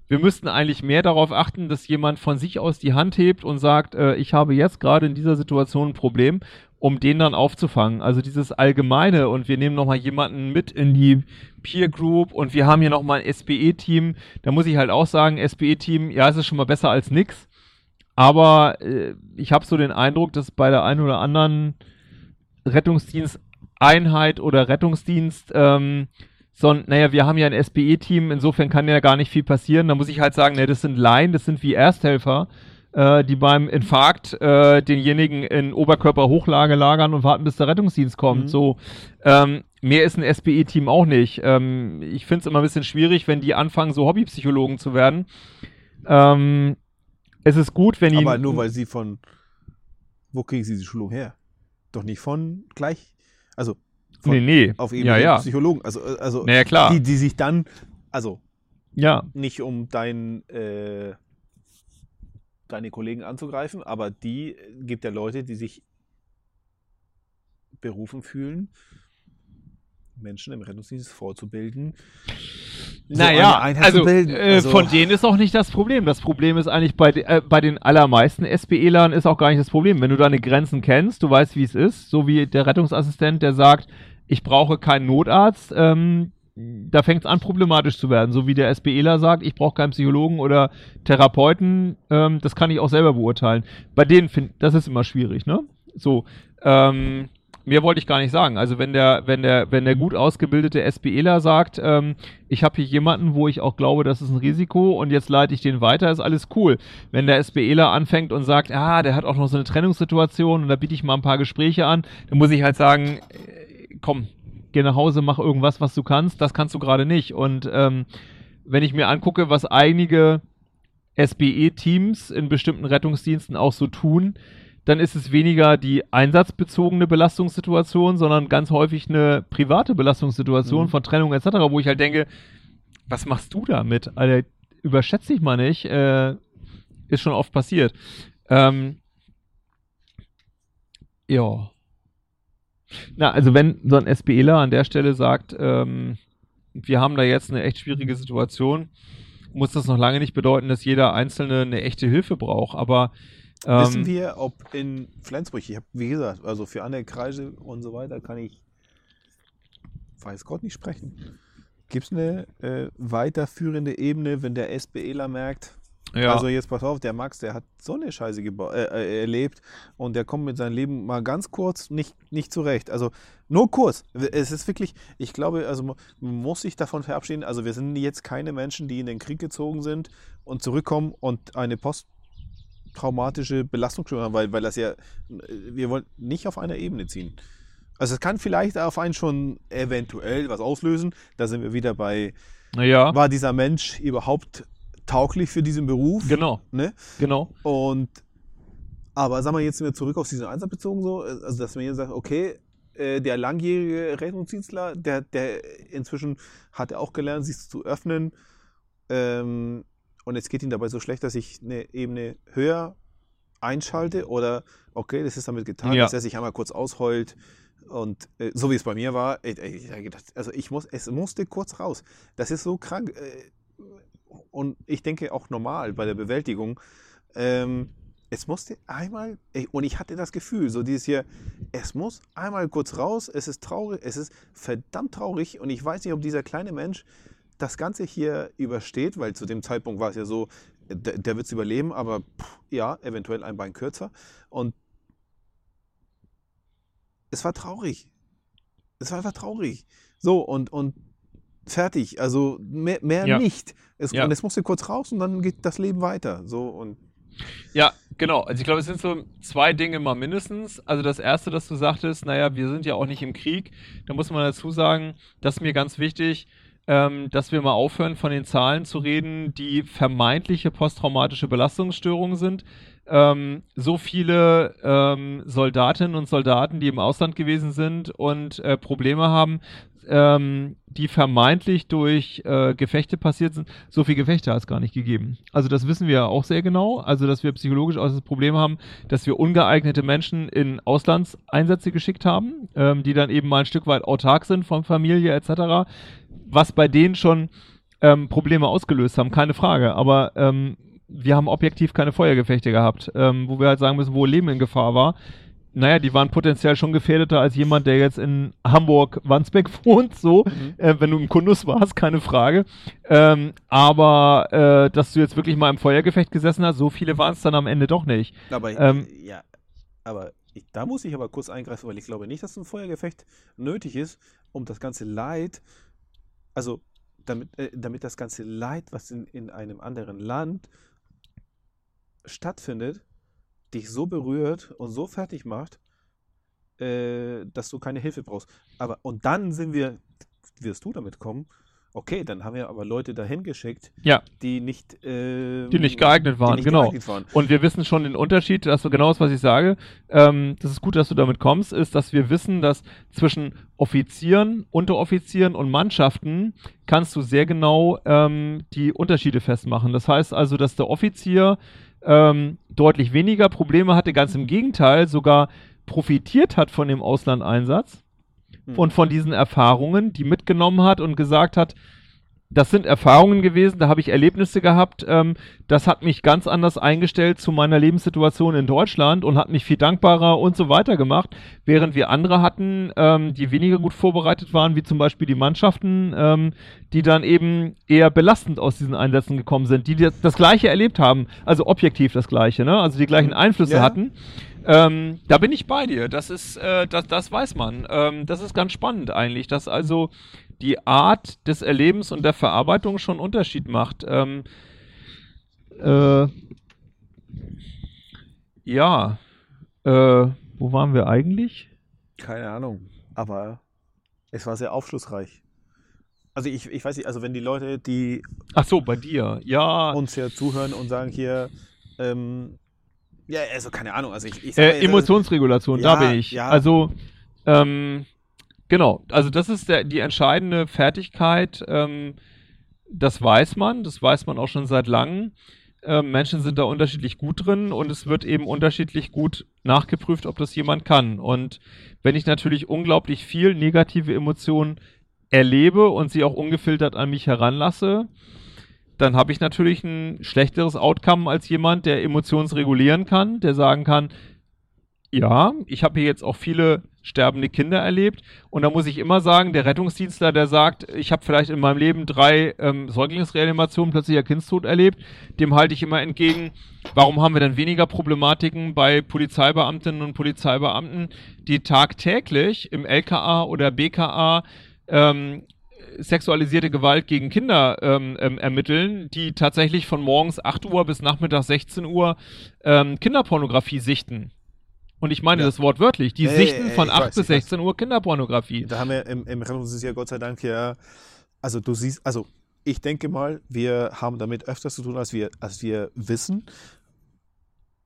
wir müssten eigentlich mehr darauf achten, dass jemand von sich aus die Hand hebt und sagt, äh, ich habe jetzt gerade in dieser Situation ein Problem, um den dann aufzufangen. Also dieses Allgemeine und wir nehmen nochmal jemanden mit in die Peer Group und wir haben hier nochmal ein SBE-Team. Da muss ich halt auch sagen, SBE-Team, ja, es ist schon mal besser als nix. Aber äh, ich habe so den Eindruck, dass bei der einen oder anderen Rettungsdiensteinheit oder Rettungsdienst ähm, sondern, naja, wir haben ja ein SBE-Team, insofern kann ja gar nicht viel passieren. Da muss ich halt sagen, ne, das sind Laien, das sind wie Ersthelfer, äh, die beim Infarkt äh, denjenigen in Oberkörperhochlage lagern und warten, bis der Rettungsdienst kommt. Mhm. So, ähm, mehr ist ein SBE-Team auch nicht. Ähm, ich finde es immer ein bisschen schwierig, wenn die anfangen, so Hobbypsychologen zu werden. Ähm, es ist gut, wenn die. Aber nur weil sie von. Wo kriegen sie die Schulung her? Doch nicht von gleich. Also von, nee, nee. Auf Ebene ja, ja. Psychologen. Also, äh, also naja, klar. Die, die sich dann, also ja. nicht um dein, äh, deine Kollegen anzugreifen, aber die gibt ja Leute, die sich berufen fühlen, Menschen im Rettungsdienst vorzubilden. So naja, also, äh, also, von denen ist auch nicht das Problem. Das Problem ist eigentlich bei, äh, bei den allermeisten SBElern ist auch gar nicht das Problem. Wenn du deine Grenzen kennst, du weißt, wie es ist, so wie der Rettungsassistent, der sagt, ich brauche keinen Notarzt, ähm, da fängt es an, problematisch zu werden. So wie der SBEler sagt, ich brauche keinen Psychologen oder Therapeuten, ähm, das kann ich auch selber beurteilen. Bei denen finde das ist immer schwierig, ne? So, ähm, mehr wollte ich gar nicht sagen. Also wenn der, wenn der, wenn der gut ausgebildete SBEler sagt, ähm, ich habe hier jemanden, wo ich auch glaube, das ist ein Risiko und jetzt leite ich den weiter, ist alles cool. Wenn der SBEler anfängt und sagt, ah, der hat auch noch so eine Trennungssituation und da biete ich mal ein paar Gespräche an, dann muss ich halt sagen, komm, geh nach Hause, mach irgendwas, was du kannst. Das kannst du gerade nicht. Und ähm, wenn ich mir angucke, was einige SBE-Teams in bestimmten Rettungsdiensten auch so tun, dann ist es weniger die einsatzbezogene Belastungssituation, sondern ganz häufig eine private Belastungssituation mhm. von Trennung etc., wo ich halt denke, was machst du damit? Alter, überschätze dich mal nicht. Äh, ist schon oft passiert. Ähm, ja. Na, also wenn so ein SBEler an der Stelle sagt, ähm, wir haben da jetzt eine echt schwierige Situation, muss das noch lange nicht bedeuten, dass jeder Einzelne eine echte Hilfe braucht. Aber ähm, wissen wir, ob in Flensburg, ich habe, wie gesagt, also für andere Kreise und so weiter kann ich, weiß Gott, nicht sprechen. Gibt es eine äh, weiterführende Ebene, wenn der SBEler merkt, ja. Also jetzt pass auf, der Max, der hat so eine Scheiße äh, äh, erlebt und der kommt mit seinem Leben mal ganz kurz nicht, nicht zurecht. Also nur kurz. Es ist wirklich, ich glaube, also man muss sich davon verabschieden. Also wir sind jetzt keine Menschen, die in den Krieg gezogen sind und zurückkommen und eine posttraumatische Belastungsstörung haben, weil, weil das ja, wir wollen nicht auf einer Ebene ziehen. Also es kann vielleicht auf einen schon eventuell was auslösen. Da sind wir wieder bei, ja. war dieser Mensch überhaupt tauglich für diesen Beruf. Genau. Ne? Genau. Und aber sagen wir jetzt wieder zurück auf diesen Einsatz bezogen so, also dass man jetzt sagt, okay, äh, der langjährige Rettungsdienstler, der, der inzwischen hat er auch gelernt, sich zu öffnen. Ähm, und es geht ihm dabei so schlecht, dass ich eine Ebene höher einschalte oder okay, das ist damit getan, ja. dass er sich einmal kurz ausheult und äh, so wie es bei mir war, ey, ey, also ich muss, es musste kurz raus. Das ist so krank. Äh, und ich denke auch normal bei der Bewältigung. Ähm, es musste einmal, und ich hatte das Gefühl, so dieses hier, es muss einmal kurz raus, es ist traurig, es ist verdammt traurig und ich weiß nicht, ob dieser kleine Mensch das Ganze hier übersteht, weil zu dem Zeitpunkt war es ja so, der, der wird es überleben, aber pff, ja, eventuell ein Bein kürzer. Und es war traurig. Es war einfach traurig. So, und, und fertig. Also mehr, mehr Ja. nicht. Es, Ja. Und es musste kurz raus und dann geht das Leben weiter. So, und Ja, genau. Also ich glaube, es sind so zwei Dinge mal mindestens. Also das erste, dass du sagtest, naja, wir sind ja auch nicht im Krieg. Da muss man dazu sagen, das ist mir ganz wichtig, ähm, dass wir mal aufhören, von den Zahlen zu reden, die vermeintliche posttraumatische Belastungsstörungen sind. Ähm, so viele ähm, Soldatinnen und Soldaten, die im Ausland gewesen sind und äh, Probleme haben, ähm, die vermeintlich durch äh, Gefechte passiert sind, so viele Gefechte hat es gar nicht gegeben. Also das wissen wir auch sehr genau. Also dass wir psychologisch auch das Problem haben, dass wir ungeeignete Menschen in Auslandseinsätze geschickt haben, ähm, die dann eben mal ein Stück weit autark sind von Familie etc., was bei denen schon ähm, Probleme ausgelöst haben, keine Frage. Aber ähm, wir haben objektiv keine Feuergefechte gehabt, ähm, wo wir halt sagen müssen, wo Leben in Gefahr war. Naja, die waren potenziell schon gefährdeter als jemand, der jetzt in Hamburg-Wandsbek wohnt, so, äh, wenn du im Kundus warst, keine Frage. Ähm, aber äh, dass du jetzt wirklich mal im Feuergefecht gesessen hast, so viele waren es dann am Ende doch nicht. Aber Ähm, ja, aber ich, da muss ich aber kurz eingreifen, weil ich glaube nicht, dass ein Feuergefecht nötig ist, um das ganze Leid, also damit, äh, damit das ganze Leid, was in, in einem anderen Land stattfindet, dich so berührt und so fertig macht, äh, dass du keine Hilfe brauchst. Aber und dann sind wir, wirst du damit kommen? Okay, dann haben wir aber Leute dahin geschickt, Ja. die nicht, ähm, Die nicht geeignet waren, nicht genau. geeignet waren. Und wir wissen schon den Unterschied, dass du genau das, was ich sage, ähm, das ist gut, dass du damit kommst, ist, dass wir wissen, dass zwischen Offizieren, Unteroffizieren und Mannschaften kannst du sehr genau ähm, die Unterschiede festmachen. Das heißt also, dass der Offizier ähm, deutlich weniger Probleme hatte, ganz im Gegenteil, sogar profitiert hat von dem Auslandeinsatz Hm. und von diesen Erfahrungen, die mitgenommen hat und gesagt hat, das sind Erfahrungen gewesen, da habe ich Erlebnisse gehabt, ähm, das hat mich ganz anders eingestellt zu meiner Lebenssituation in Deutschland und hat mich viel dankbarer und so weiter gemacht, während wir andere hatten, ähm, die weniger gut vorbereitet waren, wie zum Beispiel die Mannschaften, ähm, die dann eben eher belastend aus diesen Einsätzen gekommen sind, die das, das Gleiche erlebt haben, also objektiv das Gleiche, ne? also die gleichen Einflüsse Ja. hatten. Ähm, da bin ich bei dir. Das ist, äh, das, das weiß man. Ähm, das ist ganz spannend eigentlich, dass also die Art des Erlebens und der Verarbeitung schon Unterschied macht. Ähm, äh, ja, äh, wo waren wir eigentlich? Keine Ahnung, aber es war sehr aufschlussreich. Also ich, ich weiß nicht, also wenn die Leute, die Ach so, bei dir. Ja, uns hier zuhören und sagen hier, ähm, ja, also keine Ahnung, also ich, ich äh, also- Emotionsregulation, da Ja, bin ich. ja. Also, ähm, genau, also das ist der, die entscheidende Fertigkeit. Ähm, das weiß man, das weiß man auch schon seit langem. Ähm, Menschen sind da unterschiedlich gut drin und es wird eben unterschiedlich gut nachgeprüft, ob das jemand kann. Und wenn ich natürlich unglaublich viel negative Emotionen erlebe und sie auch ungefiltert an mich heranlasse, dann habe ich natürlich ein schlechteres Outcome als jemand, der emotionsregulieren kann, der sagen kann, ja, ich habe hier jetzt auch viele sterbende Kinder erlebt und da muss ich immer sagen, der Rettungsdienstler, der sagt, ich habe vielleicht in meinem Leben drei ähm, Säuglingsreanimationen, plötzlicher Kindstod erlebt, dem halte ich immer entgegen, warum haben wir denn weniger Problematiken bei Polizeibeamtinnen und Polizeibeamten, die tagtäglich im LKA oder BKA ähm, sexualisierte Gewalt gegen Kinder ähm, ähm, ermitteln, die tatsächlich von morgens 8 Uhr bis nachmittags 16 Uhr ähm, Kinderpornografie sichten. Und ich meine Ja. das Wort wörtlich. Die Ey, sichten ey, von ich 8 weiß, bis ich weiß. 16 Uhr Kinderpornografie. Da haben wir im, im Rettungsdienst ja Gott sei Dank ja, also du siehst, also ich denke mal, wir haben damit öfters zu tun, als wir, als wir wissen.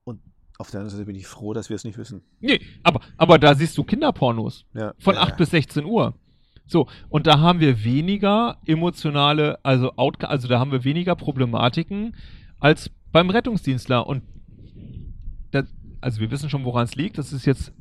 Und auf der anderen Seite bin ich froh, dass wir es nicht wissen. Nee, aber, aber da siehst du Kinderpornos. Ja. Von ja. 8 bis 16 Uhr. So, und da haben wir weniger emotionale, also, Outca also da haben wir weniger Problematiken als beim Rettungsdienstler. Und da, also wir wissen schon, woran es liegt. Das ist jetzt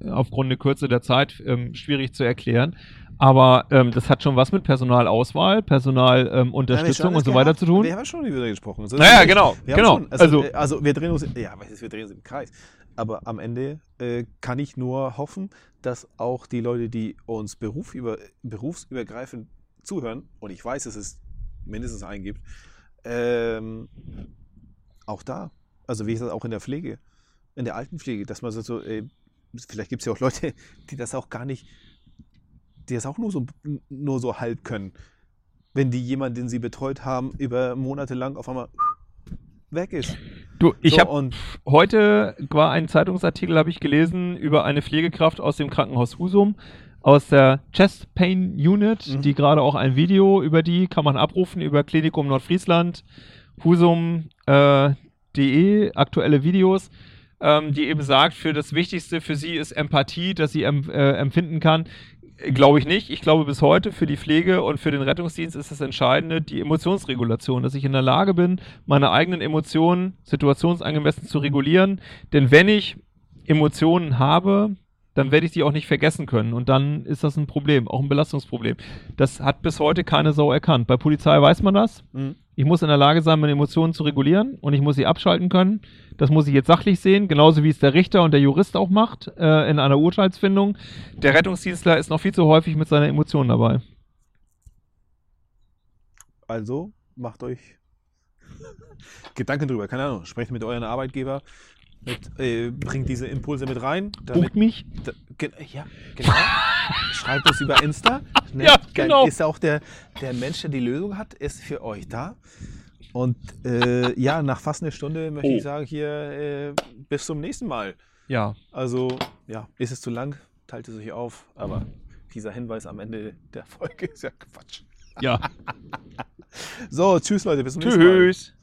äh, aufgrund der Kürze der Zeit ähm, schwierig zu erklären. Aber ähm, das hat schon was mit Personalauswahl, Personalunterstützung Ja, und so weiter zu tun. Wir haben schon über gesprochen. So ist Naja, genau, genau. Schon, also, Also- also, also wir drehen uns, ja, was ist, wir drehen uns im Kreis. Aber am Ende äh, kann ich nur hoffen, dass auch die Leute, die uns Beruf über, berufsübergreifend zuhören, und ich weiß, dass es mindestens einen gibt, ähm, auch da, also wie gesagt, auch in der Pflege, in der Altenpflege, dass man so, so ey, vielleicht gibt es ja auch Leute, die das auch gar nicht, die das auch nur so, nur so halb können. Wenn die jemanden, den sie betreut haben, über Monate lang auf einmal weg ist. Du, ich So, habe heute war ein Zeitungsartikel, habe ich gelesen, über eine Pflegekraft aus dem Krankenhaus Husum, aus der Chest Pain Unit, Mhm. die gerade auch ein Video über die kann man abrufen über Klinikum Nordfriesland, Husum.de, äh, aktuelle Videos, ähm, die eben sagt, für das Wichtigste für sie ist Empathie, dass sie em äh, empfinden kann. Glaube ich nicht. Ich glaube bis heute für die Pflege und für den Rettungsdienst ist das Entscheidende die Emotionsregulation, dass ich in der Lage bin, meine eigenen Emotionen situationsangemessen zu regulieren. Denn wenn ich Emotionen habe, dann werde ich die auch nicht vergessen können. Und dann ist das ein Problem, auch ein Belastungsproblem. Das hat bis heute keine Sau erkannt. Bei Polizei weiß man das. Mhm. Ich muss in der Lage sein, meine Emotionen zu regulieren und ich muss sie abschalten können. Das muss ich jetzt sachlich sehen, genauso wie es der Richter und der Jurist auch macht äh, in einer Urteilsfindung. Der Rettungsdienstler ist noch viel zu häufig mit seiner Emotion dabei. Also macht euch Gedanken drüber. Keine Ahnung. Sprecht mit euren Arbeitgeber. Mit, äh, bringt diese Impulse mit rein. damit- Bucht mich. da, ge ja, genau. Schreibt es über Insta. Ne? Ja, Dann genau. Ist auch der, der Mensch, der die Lösung hat, ist für euch da. Und äh, ja, nach fast einer Stunde möchte Oh. ich sagen, hier äh, bis zum nächsten Mal. Ja. Also, ja, ist es zu lang, teilt es euch auf. Aber dieser Hinweis am Ende der Folge ist ja Quatsch. Ja. So, tschüss Leute, bis zum nächsten Mal. Tschüss.